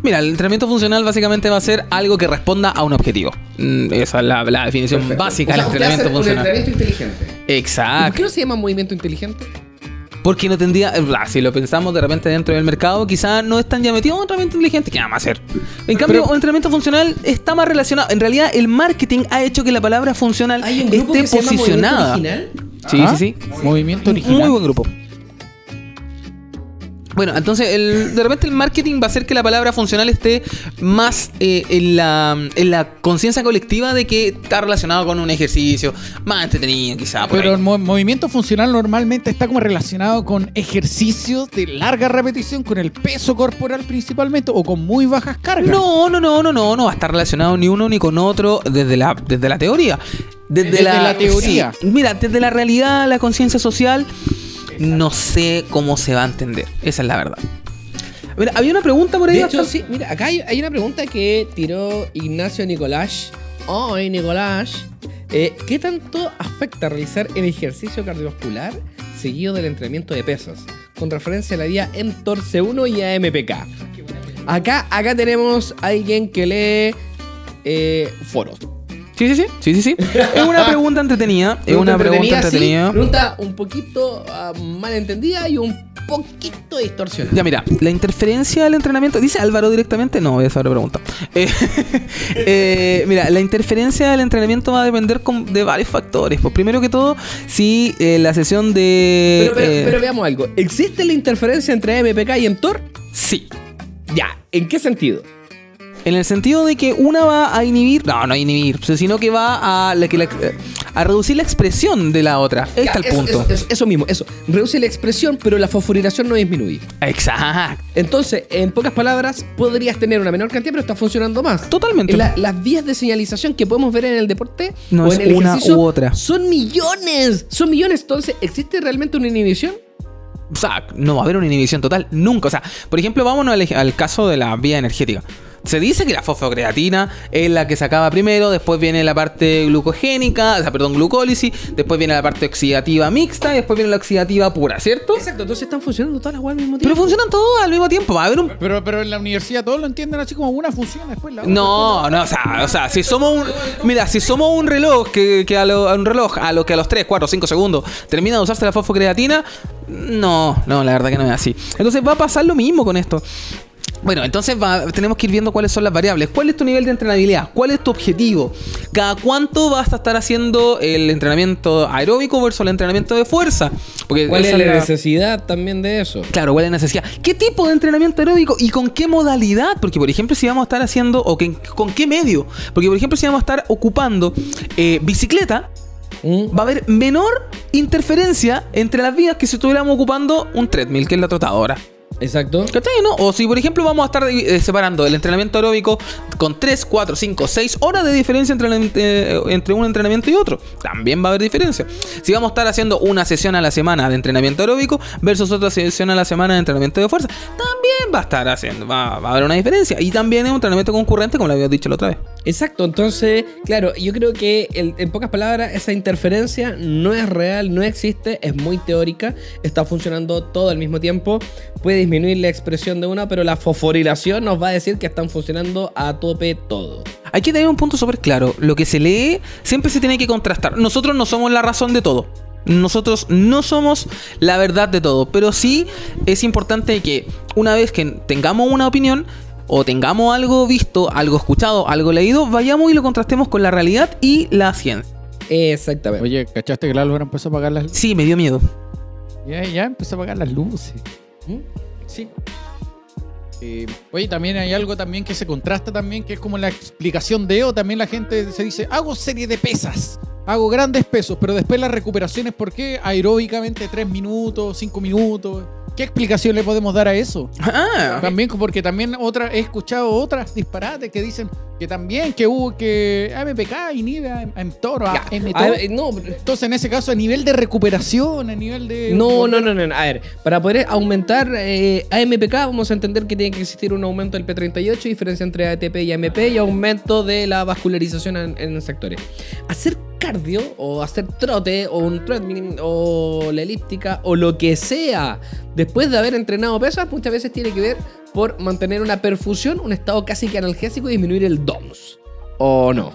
Mira, el entrenamiento funcional básicamente va a ser algo que responda a un objetivo. Mm, Esa es la, la definición Perfecto. básica O sea, del entrenamiento un funcional. entrenamiento inteligente. ¿Y ¿Por Exacto. qué no se llama movimiento inteligente? Porque no tendría. ah, Si lo pensamos de repente dentro del mercado, quizás no es tan llamativo un entrenamiento inteligente. ¿Qué vamos a hacer? En cambio, un entrenamiento funcional está más relacionado. En realidad, el marketing ha hecho que la palabra funcional esté posicionada. Original. Sí, Ah, sí, sí. Movimiento original. Muy buen grupo. Bueno, entonces el- de repente el marketing va a hacer que la palabra funcional esté más eh, en la, en la conciencia colectiva de que está relacionado con un ejercicio más entretenido, quizá. por Pero ahí. el mo- movimiento funcional normalmente está como relacionado con ejercicios de larga repetición, con el peso corporal principalmente, o con muy bajas cargas. No, no, no, no, no, no va a estar relacionado ni uno ni con otro desde la, desde la teoría. Desde, Desde la teoría. sí. mira, desde la realidad, la conciencia social, no sé cómo se va a entender. Esa es la verdad. Mira, había una pregunta por ahí. De hecho, sí, mira, acá hay, hay una pregunta que tiró Ignacio Nicolás. Hoy, Nicolás. Eh, ¿Qué tanto afecta realizar el ejercicio cardiovascular seguido del entrenamiento de pesas? Con referencia a la vía mTOR C1 y a MPK. Acá, acá tenemos a alguien que lee eh, foros. Sí, sí, sí. Sí, sí, sí. [laughs] Es una pregunta entretenida. Es una pregunta sí, entretenida. pregunta un poquito ah, mal entendida y un poquito distorsionada. Ya, mira, la interferencia del entrenamiento. ¿Dice Álvaro directamente? No, esa otra pregunta. [laughs] Eh, eh, mira, la interferencia del entrenamiento va a depender con- de varios factores. Pues primero que todo, si eh, la sesión de. Pero, pero- pero veamos algo. ¿Existe la interferencia entre MPK y mTOR? Sí. Ya, ¿en qué sentido? En el sentido de que una va a inhibir. No, no a inhibir, sino que va a, la, que la- a reducir la expresión de la otra. Ahí Ya, está el eso, punto. Eso, eso- eso mismo, eso. Reduce la expresión, pero la fosforilación no disminuye. Exacto. Entonces, en pocas palabras, podrías tener una menor cantidad, pero está funcionando más. Totalmente. La- las vías de señalización que podemos ver en el deporte No o en el una u otra. son millones. Son millones. Entonces, ¿existe realmente una inhibición? O sea, no va a haber una inhibición total, nunca. O sea, por ejemplo, vámonos al caso de la vía energética. Se dice que la fosfocreatina es la que se acaba primero, después viene la parte glucogénica, o sea, perdón, glucólisis, después viene la parte oxidativa mixta y después viene la oxidativa pura, ¿cierto? Exacto, entonces están funcionando todas las al mismo Pero tiempo. funcionan todos al mismo tiempo. Va a haber un Pero, pero en la universidad todos lo entienden así como una función después la otra. No, no, o sea, o sea, si somos un. Mira, si somos un reloj que, que a, lo- a un reloj a lo que a los 3, 4, 5 segundos termina de usarse la fosfocreatina, no, no, la verdad que no es así. Entonces va a pasar lo mismo con esto. Bueno, entonces va- tenemos que ir viendo cuáles son las variables. ¿Cuál es tu nivel de entrenabilidad? ¿Cuál es tu objetivo? ¿Cada cuánto vas a estar haciendo el entrenamiento aeróbico versus el entrenamiento de fuerza? Porque ¿Cuál es la necesidad también de eso? Claro, ¿cuál es la necesidad? ¿Qué tipo de entrenamiento aeróbico y con qué modalidad? Porque, por ejemplo, si vamos a estar haciendo, o que- con qué medio. Porque, por ejemplo, si vamos a estar ocupando eh, bicicleta, ¿Mm? va a haber menor interferencia entre las vías que si estuviéramos ocupando un treadmill, que es la trotadora. Exacto. O si, por ejemplo, vamos a estar eh, separando el entrenamiento aeróbico con 3, 4, 5, 6 horas de diferencia entre, eh, entre un entrenamiento y otro. También va a haber diferencia. Si vamos a estar haciendo una sesión a la semana de entrenamiento aeróbico versus otra sesión a la semana de entrenamiento de fuerza, también va a estar haciendo, va, va a haber una diferencia. Y también es un entrenamiento concurrente, como lo había dicho la otra vez. Exacto, entonces, claro, yo creo que el- en pocas palabras esa interferencia no es real, no existe, es muy teórica, está funcionando todo al mismo tiempo, puede disminuir la expresión de una, pero la fosforilación nos va a decir que están funcionando a tope todo. Hay que tener un punto súper claro. Lo que se lee siempre se tiene que contrastar. Nosotros no somos la razón de todo. Nosotros no somos la verdad de todo. Pero sí es importante que una vez que tengamos una opinión o tengamos algo visto, algo escuchado, algo leído, vayamos y lo contrastemos con la realidad y la ciencia. Exactamente. Oye, ¿cachaste que la Álvaro empezó a apagar las luces? Sí, me dio miedo. Ya, ya empezó a apagar las luces. ¿Mm? Sí. Eh, oye, también hay algo también que se contrasta también, que es como la explicación de EO. También la gente se dice, hago serie de pesas, hago grandes pesos, pero después las recuperaciones, ¿por qué? Aeróbicamente 3 minutos, 5 minutos. ¿Qué explicación le podemos dar a eso? Ah, También porque también otra he escuchado otras disparates que dicen que también que hubo que AMPK inhibe a, a mTOR, a Ya, mTOR. a ver, no, Entonces, en ese caso, a nivel de recuperación, a nivel de. No, no, no, no. A ver, para poder aumentar eh, AMPK, vamos a entender que tiene que existir un aumento del P38, diferencia entre ATP y AMP y aumento de la vascularización en, en sectores. Hacer cardio o hacer trote o un treadmill o la elíptica o lo que sea después de haber entrenado pesas muchas veces tiene que ver por mantener una perfusión, un estado casi que analgésico y disminuir el DOMS. ¿O no?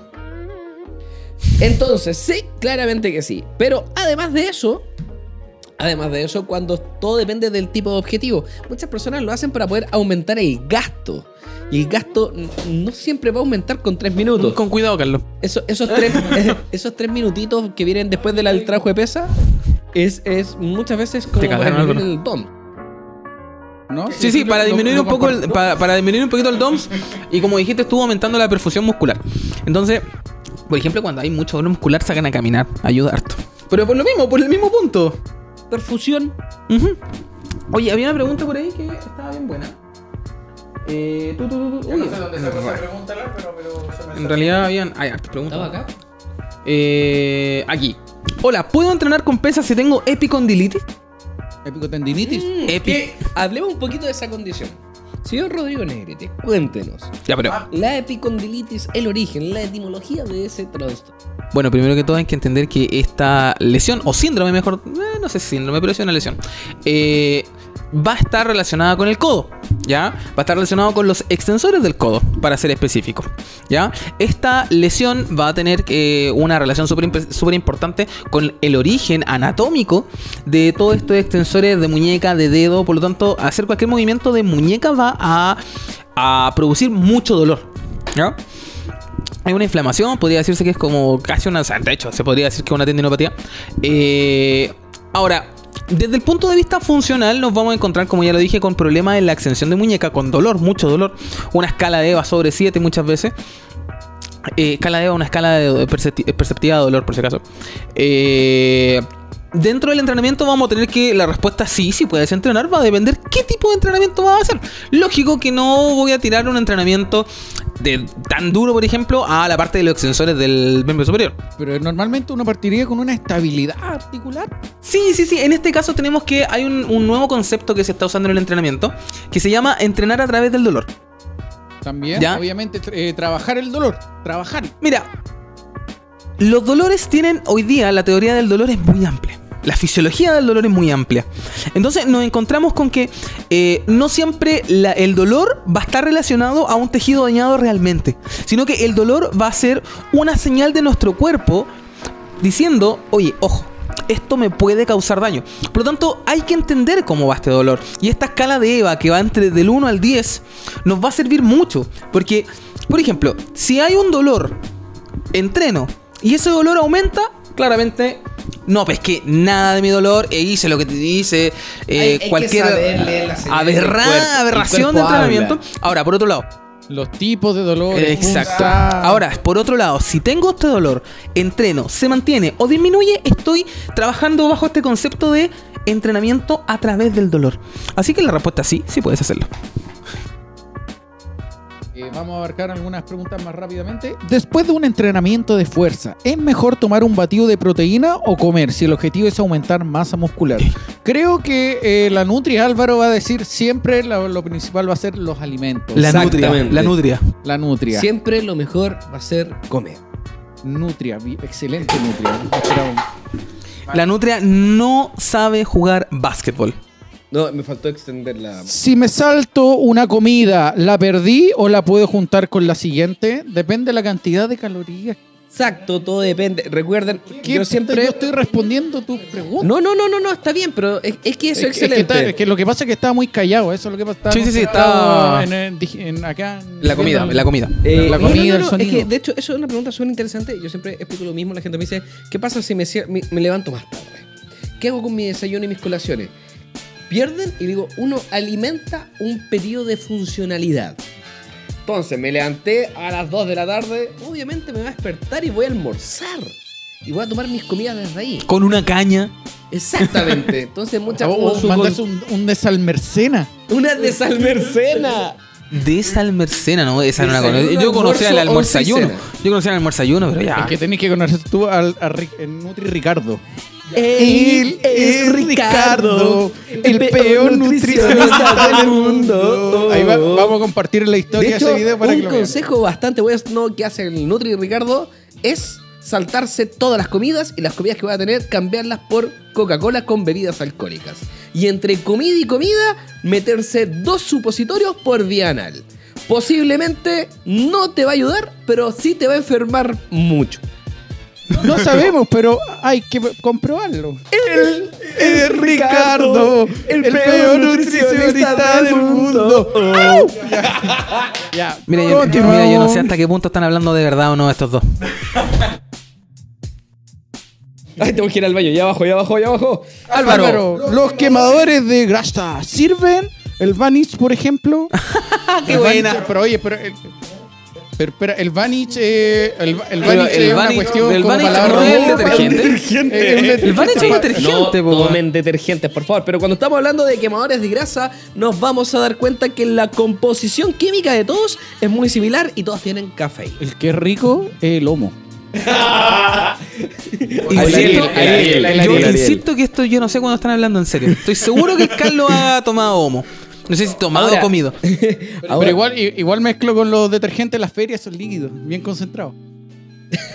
Entonces, sí, claramente que sí. Pero además de eso, Además de eso, cuando todo depende del tipo de objetivo, muchas personas lo hacen para poder aumentar el gasto. Y el gasto no siempre va a aumentar con tres minutos. Con cuidado, Carlos. Eso- esos, tres, [laughs] esos tres minutitos que vienen después del trabajo de pesa es, es muchas veces como Te para el DOM. ¿No? Sí, sí, para lo- disminuir lo un poco el, para, para disminuir un poquito el DOMS y como dijiste estuvo aumentando la perfusión muscular. Entonces, por ejemplo, cuando hay mucho dolor muscular sacan a caminar, ayuda harto. Pero por lo mismo, por el mismo punto. Perfusión. Oye, había una pregunta por ahí que estaba bien buena. Eh, tú, tú, tú, tú. Uy, dónde se pregunta, pero, pero se me en realidad habían. Hay hartas preguntas. ¿Estaba acá? Eh, aquí. Hola, ¿puedo entrenar con pesas si tengo epicondilitis? Épico tendinitis. Epi- Que hablemos un poquito de esa condición. Señor Rodrigo Negrete, cuéntenos. Ya, pero. La epicondilitis, el origen, la etimología de ese trastorno. Bueno, primero que todo hay que entender que esta lesión, o síndrome mejor, eh, no sé si síndrome, pero es una lesión, eh, va a estar relacionada con el codo, ¿ya? Va a estar relacionado con los extensores del codo, para ser específico, ¿ya? Esta lesión va a tener eh, una relación súper imp- súper importante con el origen anatómico de todos estos extensores de muñeca, de dedo, por lo tanto, hacer cualquier movimiento de muñeca va a, producir mucho dolor, ¿ya? Hay una inflamación, podría decirse que es como casi una. de hecho, se podría decir que es una tendinopatía. Eh, ahora, desde el punto de vista funcional, nos vamos a encontrar, como ya lo dije, con problemas en la extensión de muñeca, con dolor, mucho dolor. Una escala de EVA sobre 7 muchas veces. Eh, escala de EVA, una escala de percepti- perceptiva de dolor, por si acaso. Eh, Dentro del entrenamiento vamos a tener que la respuesta sí, si puedes entrenar, va a depender qué tipo de entrenamiento vas a hacer. Lógico que no voy a tirar un entrenamiento de tan duro, por ejemplo, a la parte de los extensores del miembro superior. Pero normalmente uno partiría con una estabilidad articular. Sí, sí, sí. En este caso tenemos que hay un, un nuevo concepto que se está usando en el entrenamiento que se llama entrenar a través del dolor. También, ¿Ya? obviamente, eh, trabajar el dolor. Trabajar. Mira, los dolores tienen hoy día la teoría del dolor es muy amplia. La fisiología del dolor es muy amplia. Entonces nos encontramos con que eh, no siempre el dolor va a estar relacionado a un tejido dañado realmente, sino que el dolor va a ser una señal de nuestro cuerpo diciendo, oye, ojo, esto me puede causar daño. Por lo tanto, hay que entender cómo va este dolor. Y esta escala de EVA que va entre del 1 al 10 nos va a servir mucho. Porque, por ejemplo, si hay un dolor, entreno, y ese dolor aumenta, claramente... No, pues que nada de mi dolor, e hice lo que te dice eh, Hay- hay que cualquier aberra- aberración de habla. entrenamiento. Ahora, por otro lado, Los tipos de dolor. Exacto. Ahora, por otro lado, si tengo este dolor, entreno, se mantiene o disminuye, estoy trabajando bajo este concepto de entrenamiento a través del dolor. Así que la respuesta es sí, sí puedes hacerlo. Eh, vamos a abarcar algunas preguntas más rápidamente. Después de un entrenamiento de fuerza, ¿es mejor tomar un batido de proteína o comer si el objetivo es aumentar masa muscular? Creo que eh, la Nutri Álvaro va a decir siempre lo, lo principal va a ser los alimentos. La nutria, la nutria. La Nutria. Siempre lo mejor va a ser comer. Nutria, excelente Nutria. La nutria no sabe jugar básquetbol. No, me faltó extender la. Si me salto una comida, ¿la perdí o la puedo juntar con la siguiente? Depende de la cantidad de calorías. Exacto, todo depende. Recuerden, ¿Qué yo siempre. Yo estoy respondiendo tu pregunta. No, no, no, no, no, está bien, pero es, es que eso es, Es que- es que excelente. está- es que lo que pasa es que estaba muy callado, eso es lo que pasa. Sí, sí, sí, está- en, dij- en acá. en- La comida, la comida. Eh, La no, no, comida, no, el sonido. Es que, de hecho, eso es una pregunta súper interesante. Yo siempre explico lo mismo. La gente me dice, ¿qué pasa si me, me, me levanto más tarde? ¿Qué hago con mi desayuno y mis colaciones? Pierden y digo, uno alimenta un periodo de funcionalidad. Entonces, me levanté a las 2 de la tarde. Obviamente me voy a despertar y voy a almorzar. Y voy a tomar mis comidas desde ahí. Con una caña. Exactamente. [laughs] Entonces, muchas con su- mandarse un, un desalmercena. Una desalmercena. De esa almercena, ¿no? Esa una Desayuno, cosa. Yo conocía el almuerzo, once y almuerzayuno. Yo conocía el almuerzayuno, pero ya. Es que tenés que conocer tú al, a Ri- el Nutri Ricardo. Él es Ricardo, el peor nutricionista del mundo. Ahí va- vamos a compartir la historia De de hecho, ese video para un que lo vean. consejo bastante bueno que hace el Nutri Ricardo es saltarse todas las comidas y las comidas que va a tener, cambiarlas por Coca-Cola con bebidas alcohólicas. Y entre comida y comida, meterse dos supositorios por vía anal. Posiblemente no te va a ayudar, pero sí te va a enfermar mucho. No sabemos, pero hay que comprobarlo. El, Es Ricardo, el, peor nutricionista del mundo. ¡Au! Ya. ya. [laughs] Mira, yo, mira, yo no sé hasta qué punto están hablando de verdad o no estos dos. [laughs] Ay, tengo que ir al baño. Ya abajo, ya abajo, ya abajo. Álvaro, los quemadores de grasa sirven. El Vanish, por ejemplo. [laughs] ¡Qué El buena! Vanish, pero oye, pero. El, pero, espera, el Vanish, eh, el, el Vanish el es una Vanish- cuestión el como Vanish palabra no es el bomba. detergente. Eh, un El Vanish es detergente, No tomen detergentes, por favor. Pero cuando estamos hablando de quemadores de grasa, nos vamos a dar cuenta que la composición química de todos es muy similar y todos tienen café. El que es rico es el homo. [laughs] Insisto, Ariel, Ariel, yo Ariel. insisto que esto yo no sé cuando están hablando en serio. Estoy seguro que el Carlos ha tomado homo. No sé si tomado Ahora- o comido. [laughs] Ahora- Pero igual, i- igual mezclo con los detergentes, las ferias son líquidos, bien concentrados.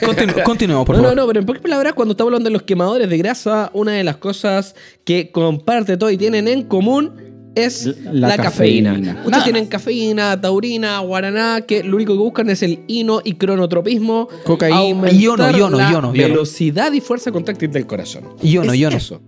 Continu- [laughs] continuemos, por no, favor. no, no, pero en pocas palabras, cuando estamos hablando de los quemadores de grasa, una de las cosas que comparte todo y tienen en común es la, La cafeína. cafeína. Muchos Nada tienen cafeína, taurina, guaraná, que lo único que buscan es el hino y cronotropismo. Cocaína. aumentar Iono, iono, la iono, iono. velocidad y fuerza contráctil del corazón. Iono, Es iono. Eso.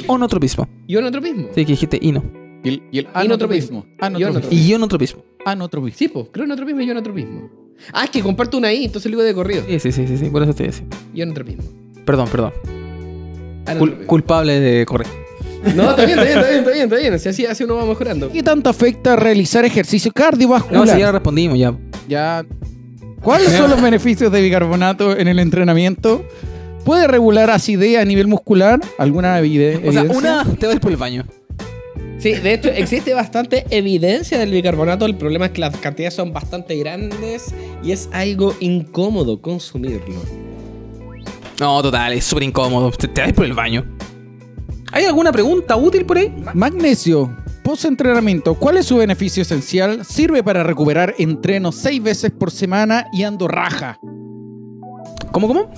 Ionotropismo. Ionotropismo. Ionotropismo. Sí, que dijiste ino. Y el, y el anotropismo. Anotropismo. Y ionotropismo. Anotropismo. Sí, pues, cronotropismo y ionotropismo. Ah, es que comparto una I, entonces lo digo de corrido. Sí, sí, sí, sí, sí, por eso estoy diciendo. Ionotropismo. Perdón, perdón. Cul- Anotropismo. culpable de correr. No, está bien, está bien, está bien, está bien, está bien. Así, así, así uno va mejorando. ¿Qué tanto afecta realizar ejercicio No, cardiovascular? si ya respondimos, ya. Ya. ¿Cuáles son los beneficios de bicarbonato en el entrenamiento? ¿Puede regular acidez a nivel muscular? ¿Alguna evide- O sea, evidencia? una te va a ir por el baño. Sí, de hecho existe bastante evidencia del bicarbonato. El problema es que las cantidades son bastante grandes y es algo incómodo consumirlo. No, total, es súper incómodo. Te, te va a ir por el baño. ¿Hay alguna pregunta útil por ahí? Magnesio. Post-entrenamiento, ¿cuál es su beneficio esencial? Sirve para recuperar entrenos seis veces por semana y ando raja. ¿Cómo, cómo?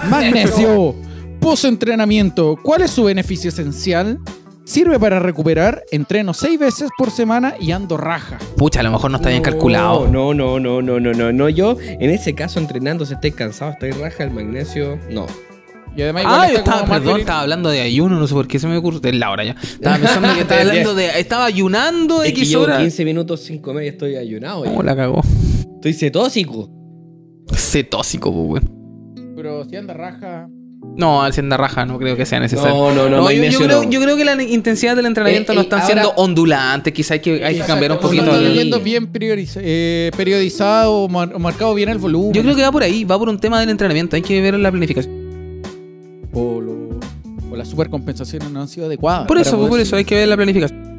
[laughs] Magnesio. Post-entrenamiento, ¿cuál es su beneficio esencial? Sirve para recuperar entrenos seis veces por semana y ando raja. Pucha, a lo mejor no está bien calculado. No, no, no, no, no, no, no. Yo, en ese caso, entrenando, si estoy cansado, estoy raja, el magnesio, no. Y además igual Ah, yo estaba, perdón, estaba hablando de ayuno, no sé por qué se me ocurre. Es la hora ya. Estaba pensando que [laughs] estaba hablando de. Estaba ayunando Es que X llevo horas. 15 minutos sin comer y estoy ayunado. ya. ¿Cómo la cagó? Estoy cetósico. Cetósico, pues, weón. Pero si anda raja. No, al siendo raja no creo que sea necesario. No, no, no, yo, creo, no. yo creo que la intensidad del entrenamiento Eh, no eh, están ahora- siendo ondulantes. Quizá hay que, hay que cambiar un poquito. no está yendo bien prioriza- eh, periodizado o mar- o marcado bien el volumen. Yo creo que va por ahí, va por un tema del entrenamiento. Hay que ver la planificación. o, lo- o las supercompensaciones no han sido adecuadas. Por eso, por eso, hay que ver la planificación.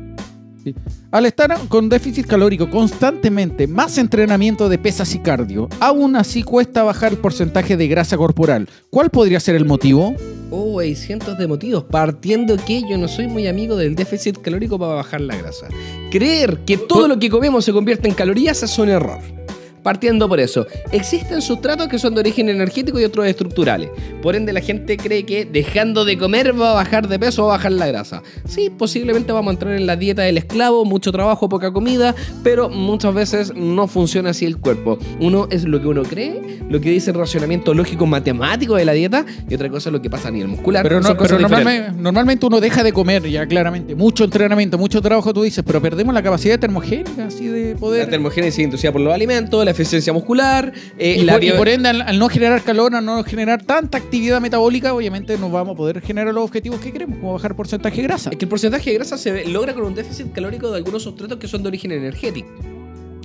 Al estar con déficit calórico constantemente, más entrenamiento de pesas y cardio, aún así cuesta bajar el porcentaje de grasa corporal. ¿Cuál podría ser el motivo? Oh, hay cientos de motivos. Partiendo que yo no soy muy amigo del déficit calórico para bajar la grasa. Creer que todo lo que comemos se convierte en calorías es un error. Partiendo por eso, existen sustratos que son de origen energético y otros estructurales. Por ende, la gente cree que dejando de comer va a bajar de peso o va a bajar la grasa. Sí, posiblemente vamos a entrar en la dieta del esclavo, mucho trabajo, poca comida, pero muchas veces no funciona así el cuerpo. Uno es lo que uno cree, lo que dice el racionamiento lógico matemático de la dieta, y otra cosa es lo que pasa a nivel muscular. Pero, no, normalmente, normalmente uno deja de comer, ya claramente. Mucho entrenamiento, mucho trabajo, tú dices, pero perdemos la capacidad termogénica, así de La poder. termogénesis inducida por los alimentos, la eficiencia muscular, eh, Y la por, y por ende, al, al no generar calor, al no generar tanta actividad metabólica, obviamente no vamos a poder generar los objetivos que queremos, como bajar porcentaje de grasa. Es que el porcentaje de grasa se logra con un déficit calórico de algunos sustratos que son de origen energético.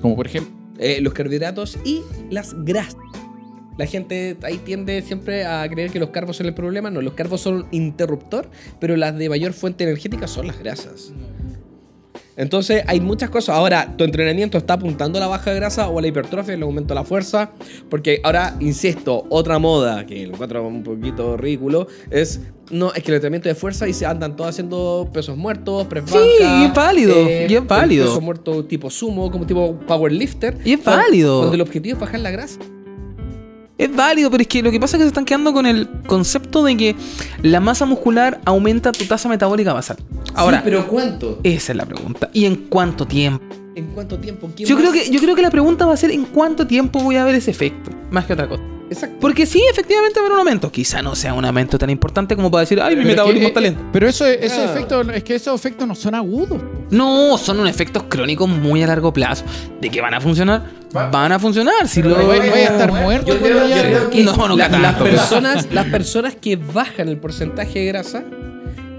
Como por ejemplo. Eh, los carbohidratos y las grasas. La gente ahí tiende siempre a creer que los carbos son el problema. No, los carbos son un interruptor, pero las de mayor fuente energética son las grasas. Entonces hay muchas cosas. Ahora, tu entrenamiento está apuntando a la baja de grasa o a la hipertrofia, el aumento de la fuerza. Porque ahora, insisto, otra moda que lo encuentro un poquito ridículo es. No, es que el entrenamiento de fuerza y se andan todos haciendo pesos muertos, press Sí, banca, y es válido, y es válido. Peso muerto tipo sumo, como tipo powerlifter. Y es válido. Cuando el objetivo es bajar la grasa. Es válido, pero es que lo que pasa es que se están quedando con el concepto de que la masa muscular aumenta tu tasa metabólica basal. Ahora, Sí, pero ¿cuánto? esa es la pregunta. ¿Y en cuánto tiempo? ¿En cuánto tiempo? ¿Quién Yo más? creo, que, yo creo que la pregunta va a ser en cuánto tiempo voy a ver ese efecto, más que otra cosa. Exacto. Porque sí, efectivamente va a haber un aumento. Quizá no sea un aumento tan importante como para decir, ay, mi Pero es metabolismo que, está eh, lento. Pero eso, esos Claro. efectos, es que esos efectos no son agudos. No, son unos efectos crónicos muy a largo plazo. ¿De que van a funcionar? Van a funcionar. Si Pero lo... voy- voy a estar muerto Yo cuando creo, yo creo que No, no la- las, personas, las personas que bajan el porcentaje de grasa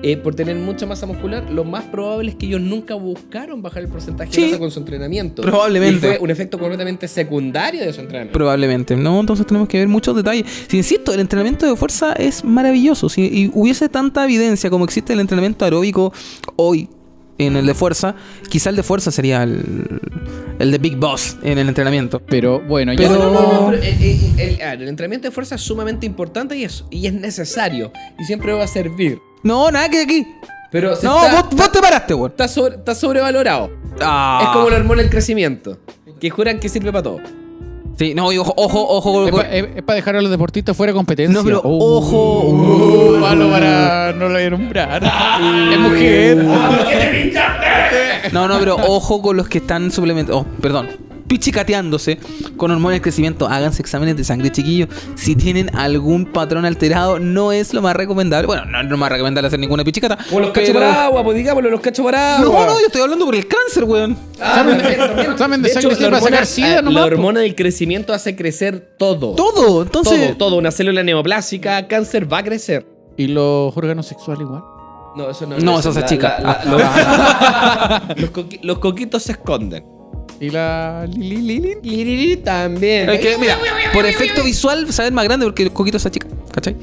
eh, por tener mucha masa muscular, lo más probable es que ellos nunca buscaron bajar el porcentaje Sí. de grasa con su entrenamiento. Probablemente. Y fue un efecto completamente secundario de su entrenamiento. Probablemente, ¿no? Entonces tenemos que ver muchos detalles. Si insisto, el entrenamiento de fuerza es maravilloso. Si y hubiese tanta evidencia como existe el entrenamiento aeróbico hoy en el de fuerza, quizá el de fuerza sería el, el de Big Boss en el entrenamiento. Pero bueno, Pero- ya. No, no, no, pero, eh, eh, el, el entrenamiento de fuerza es sumamente importante y es, y es necesario. Y siempre va a servir. No, nada que aquí. Pero se No, está, vos, vos te paraste, weón. está, sobre- está sobrevalorado. Ah. Es como la hormona del crecimiento. Que juran que sirve para todo. Sí, no, y ojo, ojo, ojo. Es para dejar a los deportistas fuera de competencia. No, pero Uh, ojo. uh, malo para no lo voy a nombrar. [laughs] es mujer. [laughs] No, no, pero ojo con los que están suplementando. Oh, perdón. Pichicateándose con hormonas de crecimiento. Háganse exámenes de sangre, chiquillos. Si tienen algún patrón alterado, no es lo más recomendable. Bueno, no es lo más recomendable hacer ninguna pichicata. Como los cachos por agua, pues digámoslo, los cachos por agua. No, no, yo estoy hablando por el cáncer, weón. Ah, [laughs] Examen de- sangre para sacar sida ah, nomás, la po. hormona del crecimiento hace crecer todo. Todo. Entonces. todo, todo. Una célula neoplásica, cáncer va a crecer. Y los órganos sexuales igual. No, eso no No, eso se la- achica. la- la- los, [laughs] los coqui- los coquitos se esconden. Y la Lili también. Es que, mira, por efecto visual se ven más grande porque el coquito se achica. ¿Cachai?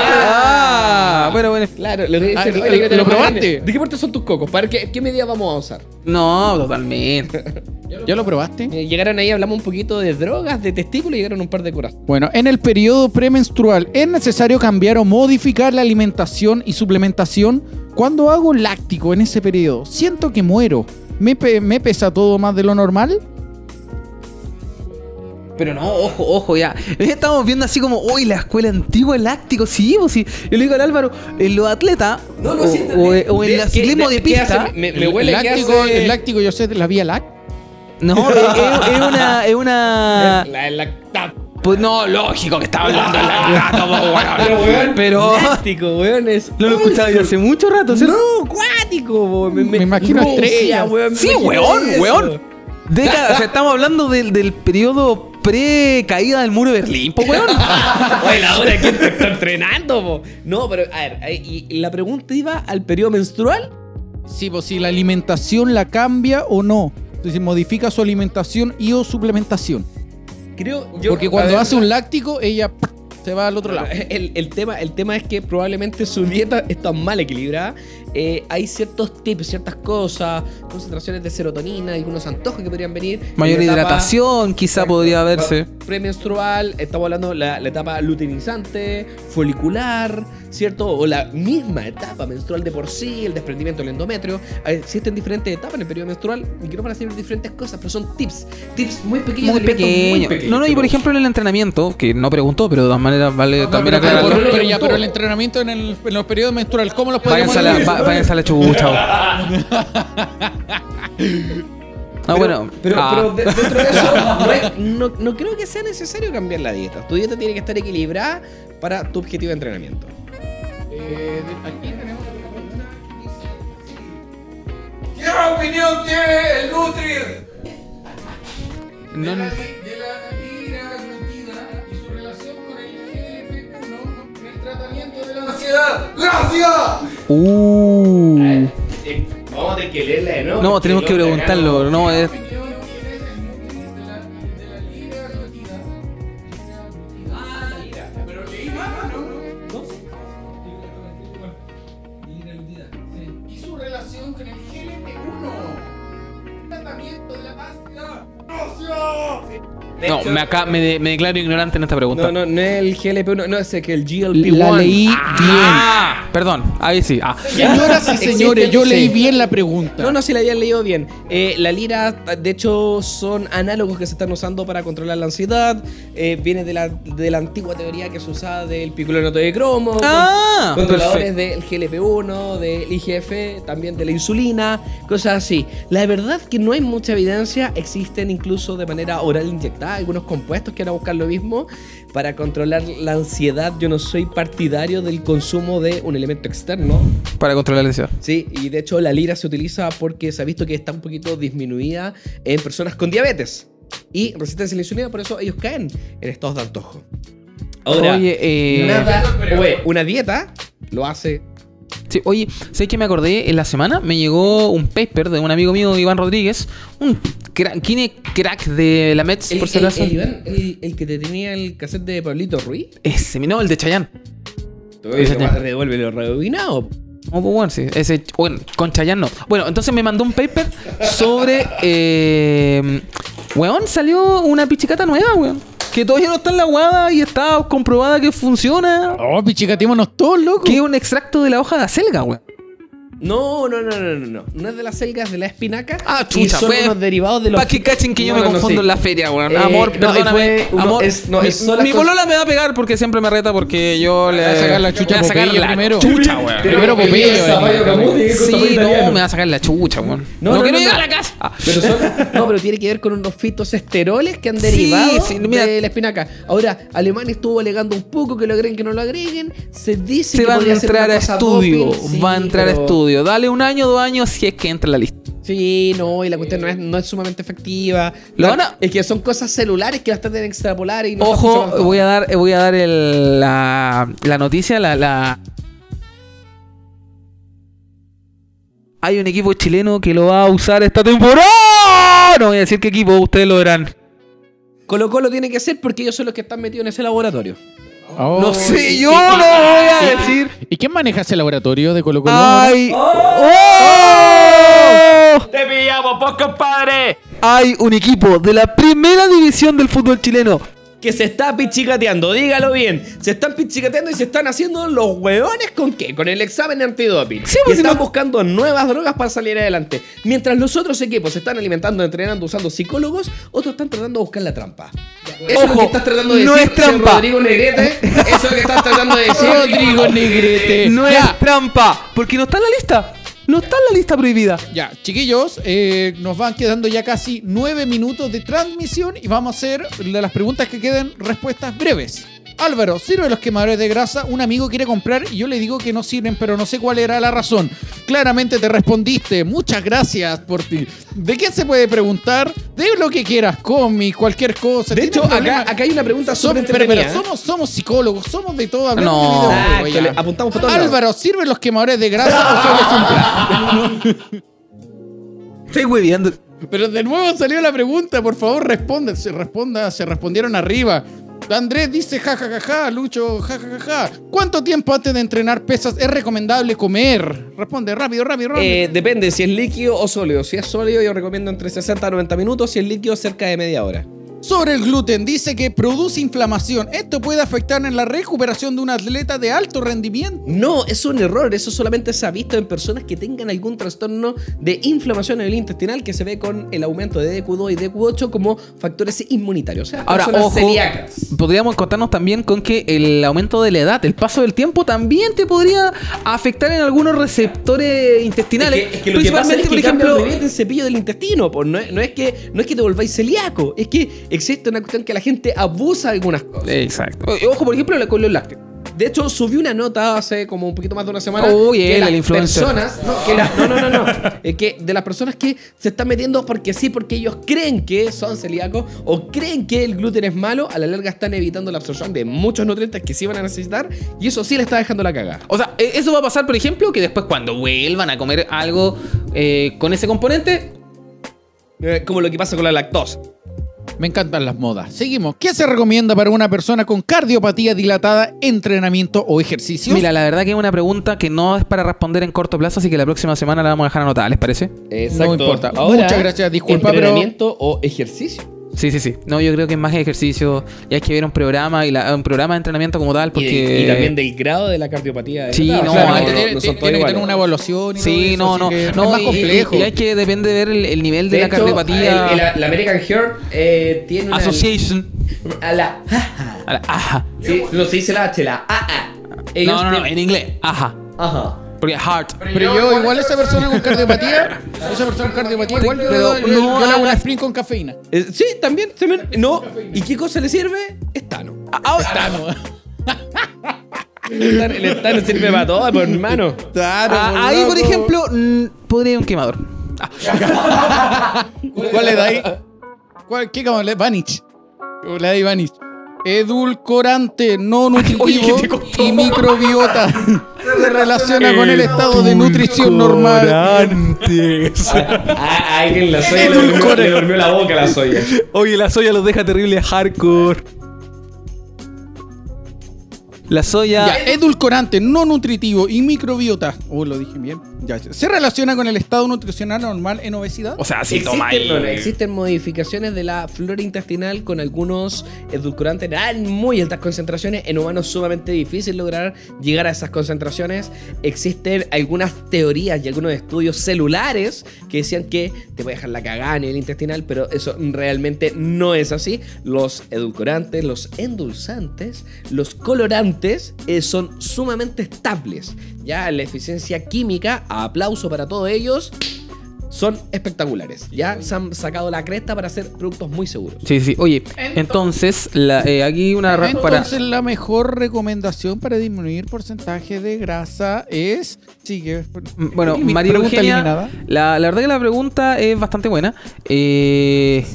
ah, bueno, bueno. Claro, lo, Ah, ¿lo- probaste? ¿De qué parte son tus cocos? ¿Para qué, qué medida vamos a usar? No, totalmente. [laughs] ¿Ya lo probaste? Eh, Llegaron ahí, hablamos un poquito de drogas, de testículos y llegaron un par de curas. Bueno, en el periodo premenstrual, ¿es necesario cambiar o modificar la alimentación y suplementación? Cuando hago láctico en ese periodo, siento que muero. ¿Me, pe- me pesa todo más de lo normal? Pero no, ojo, ojo, ya. Estamos viendo así como, uy, la escuela antigua, el láctico, sí, pues sí. Yo le digo al Álvaro, en los atletas, No, no, o, sí, o- o en el ¿qué- ciclismo de, hace? pista, Me, me El- huele el que láctico, hace- el láctico, yo sé, de la vía láctea. no, [laughs] es, una, es una, La, la, pues no, lógico que estaba hablando po, [laughs] Pero, weón. weón, Pero Láctico, weón, es. no lo he escuchado yo hace mucho rato, ¿cierto? No, cuático, weón. Me, Me imagino Rusia, estrellas. weón. me Sí, imagino weón, eso. weón. Década, o sea, estamos hablando del, del periodo pre-caída del muro de Berlín, po, weón. [laughs] Oye, la hora que te está entrenando, po. No, pero, a ver, y, y la pregunta iba al periodo menstrual. Sí, pues si la alimentación la cambia o no. Entonces modifica su alimentación y o suplementación. Creo yo. Porque cuando ver, hace un láctico, ella se va al otro lado. El, el tema, el tema es que probablemente su dieta está mal equilibrada. Eh, hay ciertos tips, ciertas cosas, concentraciones de serotonina, algunos antojos que podrían venir. Mayor etapa- hidratación, quizá podría verse. Premenstrual, estamos haando la, la etapa luteinizante, folicular, ¿cierto? O la misma etapa menstrual de por sí, el desprendimiento del endometrio. Eh, Existen diferentes etapas en el periodo menstrual y que no van a ser diferentes cosas, pero son tips, tips muy pequeños. Muy de pequeño. pequeños No, no, y por ejemplo en el entrenamiento, que no preguntó, pero de todas maneras vale también pero, pero, aclararlo. pero- pero el entrenamiento en, el, en los periodos menstruales, ¿cómo los podemos Váyanse a la, la chucha. Ah, bueno. Pero, ah. pero de- dentro de eso, [laughs] no, es- no- no creo que sea necesario cambiar la dieta. Tu dieta tiene que estar equilibrada para tu objetivo de entrenamiento. Eh, de- aquí tenemos una pregunta. ¿Qué opinión tiene el Nutri? No, no. de la ira admitida y su relación con el GLP-1 en el tratamiento de la ¡Ansiedad! ¡Gracias! Uh. vamos a tener que leerla de nuevo. No, tenemos que preguntarlo. No, es. Me, acá, me, de- me declaro ignorante en esta pregunta. No, no, no es el GLP-1, no, es que el GLP-1. La leí Ah, perdón, ahí sí. Ah. Señoras y señores, yo leí sí. bien la pregunta. No, no, si la habían leído bien. Eh, la lira, de hecho, son análogos que se están usando para controlar la ansiedad. Eh, viene de la, de la antigua teoría que se usaba del picolonato de cromo. Ah, con- controladores perfecto. del GLP-1, del IGF, también de la insulina, cosas así. La verdad que no hay mucha evidencia, existen incluso de manera oral quizás algunos compuestos que van a buscar lo mismo para controlar la ansiedad. Yo no soy partidario del consumo de un elemento externo. Para controlar la ansiedad. Sí, y de hecho la lira se utiliza porque se ha visto que está un poquito disminuida en personas con diabetes y resistencia a la insulina, por eso ellos caen en estados de antojo. Ahora, Oye, eh, nada- una dieta lo hace Sí, oye, ¿sabes que me acordé? En la semana me llegó un paper de un amigo mío, Iván Rodríguez, un crack, ¿quién es crack de la Mets, El, por si acaso? el Iván, el- el que te tenía el cassette de Pablito Ruiz. Ese, no, el de. Ese revuelve lo rebobinado. Oh, pues bueno, sí, ese, bueno, con Chayanne no. Bueno, entonces me mandó un paper sobre, eh, weón, salió una pichicata nueva, weón. Que todavía no está en la guada y está comprobada que funciona. Oh, pichicatémonos todos, loco. Que es un extracto de la hoja de acelga, weón. No, no, no, no, no, no. Es de las selgas de la espinaca. Ah, y chucha, son fue- unos derivados de los. Para que cachen que yo No, me no, confundo sí. en la feria, weón. Eh, Amor, no, perdóname. uno- Amor, es- no, mi, es mi polola me va a pegar porque siempre me reta porque yo le va a sacar la chucha me va a sacar la primero. chucha, weón. Primero Popeye. Sí, no, me va a sacar la chucha, weón. No, quiero llegar a la casa. Pero son, no, pero tiene que ver con unos fitoesteroles que han derivado sí, de la espinaca. Ahora, Alemania estuvo alegando un poco que lo agreguen, que no lo agreguen. Se dice Se que va a entrar una a estudio. va a entrar a pero- estudio. Dale un año, dos años si es que entra en la lista. Sí, no, y la cuestión no es, no es sumamente efectiva. Lo La- van a- Es que son cosas celulares que las tratan de extrapolar y no Ojo, voy a dar, voy a dar el- la, la noticia, la, la- Hay un equipo chileno que lo va a usar esta temporada. No voy a decir qué equipo, ustedes lo verán. Colo Colo tiene que ser porque ellos son los que están metidos en ese laboratorio. Oh. No sé, yo no voy a decir. ¿Y quién maneja ese laboratorio de Colo Colo? ¡Ay! ¡Oh! ¡Te pillamos, pues, compadre! Hay un equipo de la primera división del fútbol chileno. Que se está pichicateando, dígalo bien. Se están pichicateando y se están haciendo los hueones con qué? Con el examen antidoping. Sí, y pues, si están no- buscando nuevas drogas para salir adelante. Mientras los otros equipos se están alimentando, entrenando, usando psicólogos, otros están tratando de buscar la trampa. Eso es lo Ojo, que estás tratando de no decir, es trampa. Rodrigo Negrete. Eso es lo que estás tratando de decir. [laughs] Rodrigo Negrete. No Ya. es trampa, porque no está en la lista. No está en la lista prohibida. Ya, chiquillos, eh, nos van quedando ya casi nueve minutos de transmisión y vamos a hacer de las preguntas que queden respuestas breves. Álvaro, ¿sirve los quemadores de grasa? Un amigo quiere comprar y yo le digo que no sirven, pero no sé cuál era la razón. Claramente te respondiste. Muchas gracias por ti. ¿De qué se puede preguntar? De lo que quieras, cómic, cualquier cosa. De ¿Tienes hecho, acá, acá hay una pregunta súper pero, pero. ¿eh? somos, somos psicólogos, somos de todo. hablamos No. de videojuegos, le apuntamos por lados. Álvaro, ¿sirven los quemadores de grasa o solo es un? [laughs] Estoy hueviando. Pero de nuevo salió la pregunta, por favor, responda, se responda, se respondieron arriba. Andrés dice ja ja ja Lucho ja ja ja ja. ¿Cuánto tiempo antes de entrenar pesas es recomendable comer? Responde rápido, rápido, rápido. Eh, depende si es líquido o sólido. Si es sólido, yo recomiendo entre 60 a 90 minutos. Si es líquido, cerca de media hora. Sobre el gluten, dice que produce inflamación. Esto puede afectar en la recuperación de un atleta de alto rendimiento. No, es un error. Eso solamente se ha visto en personas que tengan algún trastorno de inflamación a nivel intestinal que se ve con el aumento de DQ2 y DQ8 como factores inmunitarios. O sea, Ahora, ojo, celíacas. podríamos contarnos también con que el aumento de la edad, el paso del tiempo, también te podría afectar en algunos receptores intestinales. Es que, es que lo que pasa es que por ejemplo, el cepillo del intestino. Pues no es, no es que, no es que te volváis celíaco. Es que existe una cuestión que la gente abusa de algunas cosas. Exacto. Ojo, por ejemplo, la- con los lácteos. De hecho, subí una nota hace como un poquito más de una semana. Uy, que él, las el influencer. Personas, no, que la- no, no, no, [laughs] que de las personas que se están metiendo porque sí, porque ellos creen que son celíacos o creen que el gluten es malo, a la larga están evitando la absorción de muchos nutrientes que sí van a necesitar y eso sí le está dejando la cagada. O sea, e- eso va a pasar, por ejemplo, que después cuando vuelvan a comer algo eh, con ese componente, Eh, como lo que pasa con la lactosa. Me encantan las modas. Seguimos. ¿Qué se recomienda para una persona con cardiopatía dilatada, entrenamiento o ejercicio? mira, la verdad que es una pregunta que no es para responder en corto plazo, así que la próxima semana la vamos a dejar anotada, ¿les parece? Exacto. No importa. Muchas gracias, disculpa, pero- entrenamiento o ejercicio. Sí, sí, sí. No, yo creo que es más ejercicio y hay que ver un programa y la- un programa de entrenamiento como tal Y, porque... y también del grado de la cardiopatía. Sí, no, tiene, que tener una evaluación. Y Sí, todo no, eso, no, no, es más complejo. Y, y hay que depende de ver el, el nivel de, De la hecho, cardiopatía el- el- la American Heart eh, tiene una... Association. A la... A la-. Sí, no se dice la H, la AA. No, no, no, en inglés. Ajá. Ajá. Porque heart. Pero yo, igual esa persona con cardiopatía, [laughs] esa persona con cardiopatía, igual yo, Pero yo- no yo le hago una sprint con cafeína. Eh, sí, también, también. No. ¿Y qué cosa le sirve? Estano. Tano. El estano, el estano sirve para todo, pues, hermano. Ah, ahí, por ejemplo, podría ir un quemador. [laughs] ¿Cuál le dais? ¿Cuál, ¿Qué como le Vanich? ¿O Le dais Vanich. Edulcorante no nutritivo y microbiota. [laughs] Se relaciona con el estado de nutrición normal. A, [laughs] a alguien la soya le durmió, le durmió la boca a la soya. Oye, la soya los deja terrible hardcore. La soya. Ya, edulcorante no nutritivo y microbiota. Oh, lo dije bien. Ya, se relaciona con el estado nutricional normal en obesidad. O sea, si toma ahí. Existen, no, no, existen modificaciones de la flora intestinal con algunos edulcorantes en muy altas concentraciones. En humanos sumamente difícil lograr llegar a esas concentraciones. Existen algunas teorías y algunos estudios celulares que decían que te puede dejar la cagada a nivel intestinal, pero eso realmente no es así. Los edulcorantes, los endulzantes, los colorantes eh, son sumamente estables. Ya la eficiencia química, aplauso para todos ellos son espectaculares. Ya se han sacado la cresta para hacer productos muy seguros. Sí, sí. Oye, entonces, la- eh, aquí una ra- para. Entonces la mejor recomendación para disminuir porcentaje de grasa es... Sigue. Bueno, María Eugenia, la, la verdad que la pregunta es bastante buena. Eh,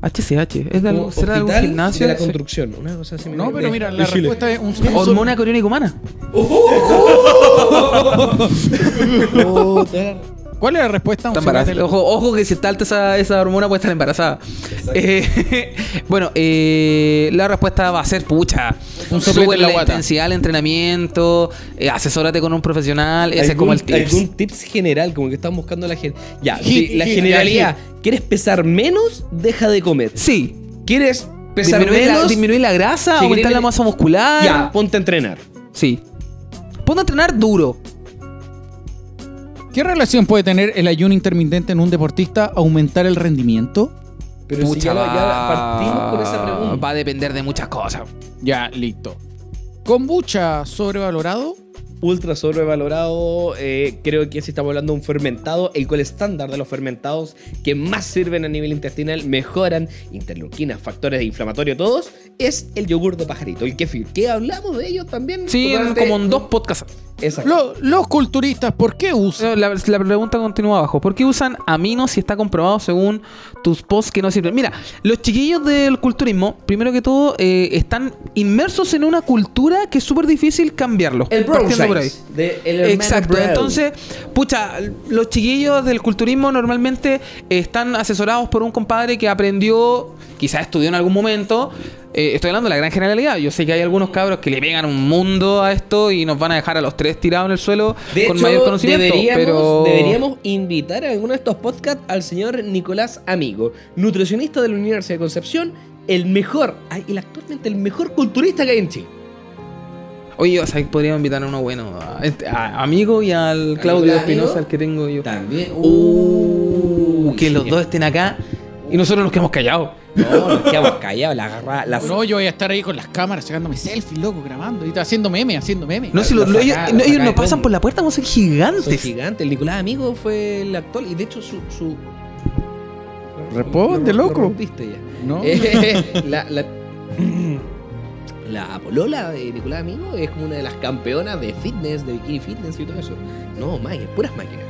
HCH, ¿es de algo, ¿será de algún gimnasio? de la construcción. Una cosa así. No, pero mira, la Chile. respuesta es un, Hormona coriónica humana. [laughs] ¿Cuál es la respuesta? Está embarazada. Ojo, ojo que si está alta esa, esa hormona puede estar embarazada. Eh, [laughs] bueno, eh, la respuesta va a ser pucha. Un Sube la la intensidad del entrenamiento, eh, asesórate con un profesional, ese es como el tips. ¿Algún tips general? Como que están buscando la gen... Ya, Hit, sí, la hit, generalidad. ¿Quieres pesar menos? Deja de comer. Sí. ¿Quieres pesar Disminuir la, menos? disminuir la grasa, Sí, aumentar la masa muscular. Ya, ponte a entrenar. Sí. Ponte a entrenar duro. ¿Qué relación puede tener el ayuno intermitente en un deportista aumentar el rendimiento? Pero si ya, Pucha, ya partimos con esa pregunta. Va a depender de muchas cosas. Ya, listo. ¿Kombucha sobrevalorado? ultra sobrevalorado. eh, creo que si estamos hablando de un fermentado, el cual estándar de los fermentados que más sirven a nivel intestinal, mejoran interleuquinas, factores inflamatorios, todos, es el yogur de pajarito, el kefir. Que hablamos de ellos también. Sí, en- durante- como en dos podcasts. Exacto. Lo- los culturistas, ¿por qué usan? La, la pregunta continúa abajo. ¿Por qué usan aminos si está comprobado según tus posts que no sirven? Mira, los chiquillos del culturismo, primero que todo, eh, están inmersos en una cultura que es súper difícil cambiarlo. El bro partiendo por ahí. de el Exacto, entonces, pucha, los chiquillos del culturismo normalmente eh, están asesorados por un compadre que aprendió, quizás estudió en algún momento. Eh, estoy hablando de la gran generalidad. Yo sé que hay algunos cabros que le pegan un mundo a esto y nos van a dejar a los tres tirados en el suelo De con hecho, mayor conocimiento. deberíamos, pero... deberíamos invitar a alguno de estos podcasts al señor Nicolás Amigo, nutricionista de la Universidad de Concepción, el mejor, el actualmente el mejor culturista que hay en Chile. Oye, o sea, podríamos invitar a uno bueno, a, este- a amigo y al Claudio Espinosa, el que tengo yo. También. Uh, que los dos estén acá y nosotros nos quedamos callados. No, nos quedamos callados, la agarra, la No, yo voy a estar ahí con las cámaras sacándome selfies, loco, grabando. Y haciendo meme, haciendo meme. No, si Lo lo- lo- ellos, saca- no, lo ellos no pasan por la puerta como son Son gigantes. gigantes. El Nicolás Amigo fue el actual y de hecho su. su Responde, lo- lo loco. rompiste ya. No. Eh, [laughs] la, la, la polola de Nicolás Amigo es como una de las campeonas de fitness, de bikini fitness y todo eso. No, máquinas, puras máquinas.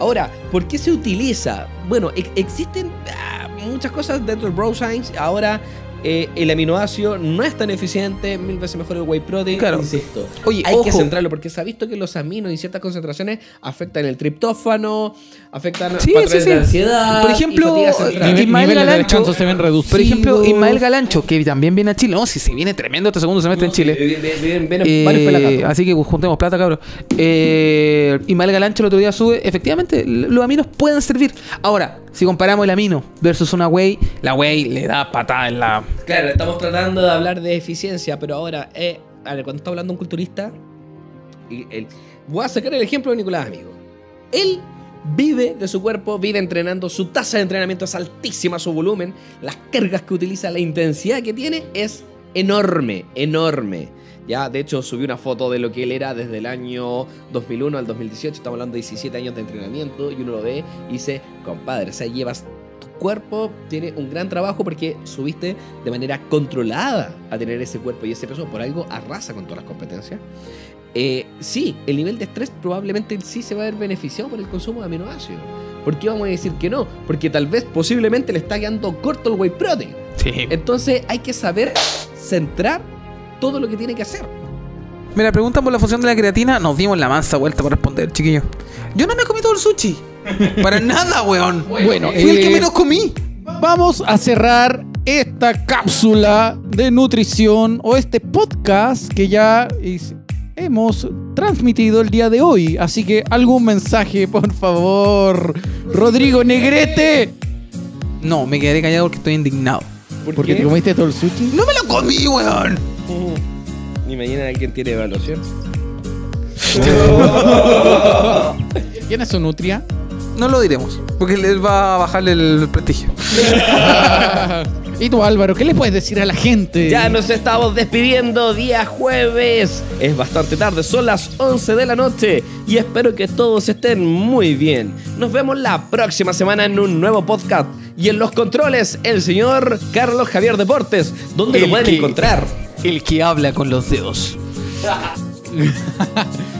Ahora, ¿por qué se utiliza? Bueno, ex- existen ah, muchas cosas dentro del Bro Science. Ahora, eh, el aminoácido no es tan eficiente, mil veces mejor el whey protein. Claro. Insisto, Oye, hay que centrarlo porque se ha visto que los aminos en ciertas concentraciones afectan el triptófano, afectan Sí, sí, sí. de ansiedad. Por y ejemplo. Nivel- Ismael Galancho. se ven reducidos. Por ejemplo, Ismael Galancho, que también viene a Chile. No, si se viene tremendo este segundo semestre en Chile. Eh, eh, Eh, así que juntemos plata, cabrón. Eh, Ismael Galancho el otro día sube. Efectivamente, los aminos pueden servir. Ahora, si comparamos el amino versus una whey, la whey le da patada en la. Claro, estamos tratando de hablar de eficiencia, pero ahora, eh, cuando está hablando un culturista, y voy a sacar el ejemplo de Nicolás Amigo. Él vive de su cuerpo, vive entrenando, su tasa de entrenamiento es altísima, su volumen, las cargas que utiliza, la intensidad que tiene es enorme, enorme. Ya, de hecho, subí una foto de lo que él era desde el año 2001 al 2018. Estamos hablando de 17 años de entrenamiento. Y uno lo ve y dice, compadre, o sea, llevas tu cuerpo, tiene un gran trabajo porque subiste de manera controlada a tener ese cuerpo y ese peso. Por algo arrasa con todas las competencias. Eh, sí, el nivel de estrés probablemente sí se va a ver beneficiado por el consumo de aminoácidos. ¿Por qué vamos a decir que no? Porque tal vez posiblemente le está quedando corto el whey protein. Sí. Entonces hay que saber centrar todo lo que tiene que hacer. Mira, preguntan por la función de la creatina. Nos dimos la mansa vuelta para responder, chiquillo. Yo no me comí todo el sushi. Para [laughs] nada, weón. Bueno, Fui el que eh, menos comí. Vamos a cerrar esta cápsula de nutrición o este podcast que ya hemos transmitido el día de hoy. Así que algún mensaje, por favor. Rodrigo Negrete. No, me quedaré callado porque estoy indignado. ¿Por Porque qué? te comiste todo el sushi. No me lo comí, weón. Ni mañana alguien tiene evaluación. [laughs] ¿Quién es su nutria? No lo diremos. Porque les va a bajar el prestigio. [laughs] y tú, Álvaro, ¿qué le puedes decir a la gente? Ya nos estamos despidiendo día jueves. Es bastante tarde, son las 11 de la noche y espero que todos estén muy bien. Nos vemos la próxima semana en un nuevo podcast. Y en los controles, el señor Carlos Javier Deportes. ¿Dónde lo El pueden que- encontrar? El que habla con los dedos. [laughs]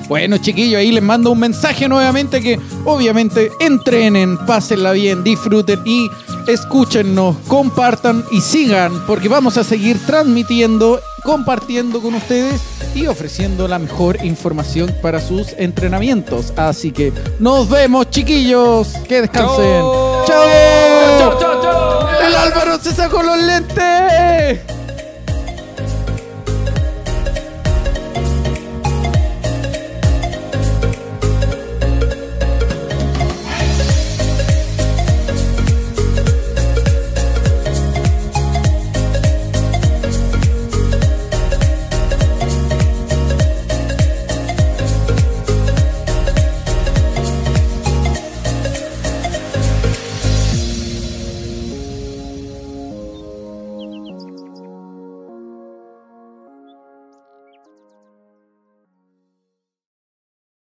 Bueno, chiquillos, ahí les mando un mensaje nuevamente que obviamente entrenen, pásenla bien, disfruten y escúchennos, compartan y sigan porque vamos a seguir transmitiendo, compartiendo con ustedes y ofreciendo la mejor información para sus entrenamientos. Así que nos vemos, chiquillos. Que descansen. ¡Chao! ¡Chao, chao, chao! El Álvaro se sacó los lentes.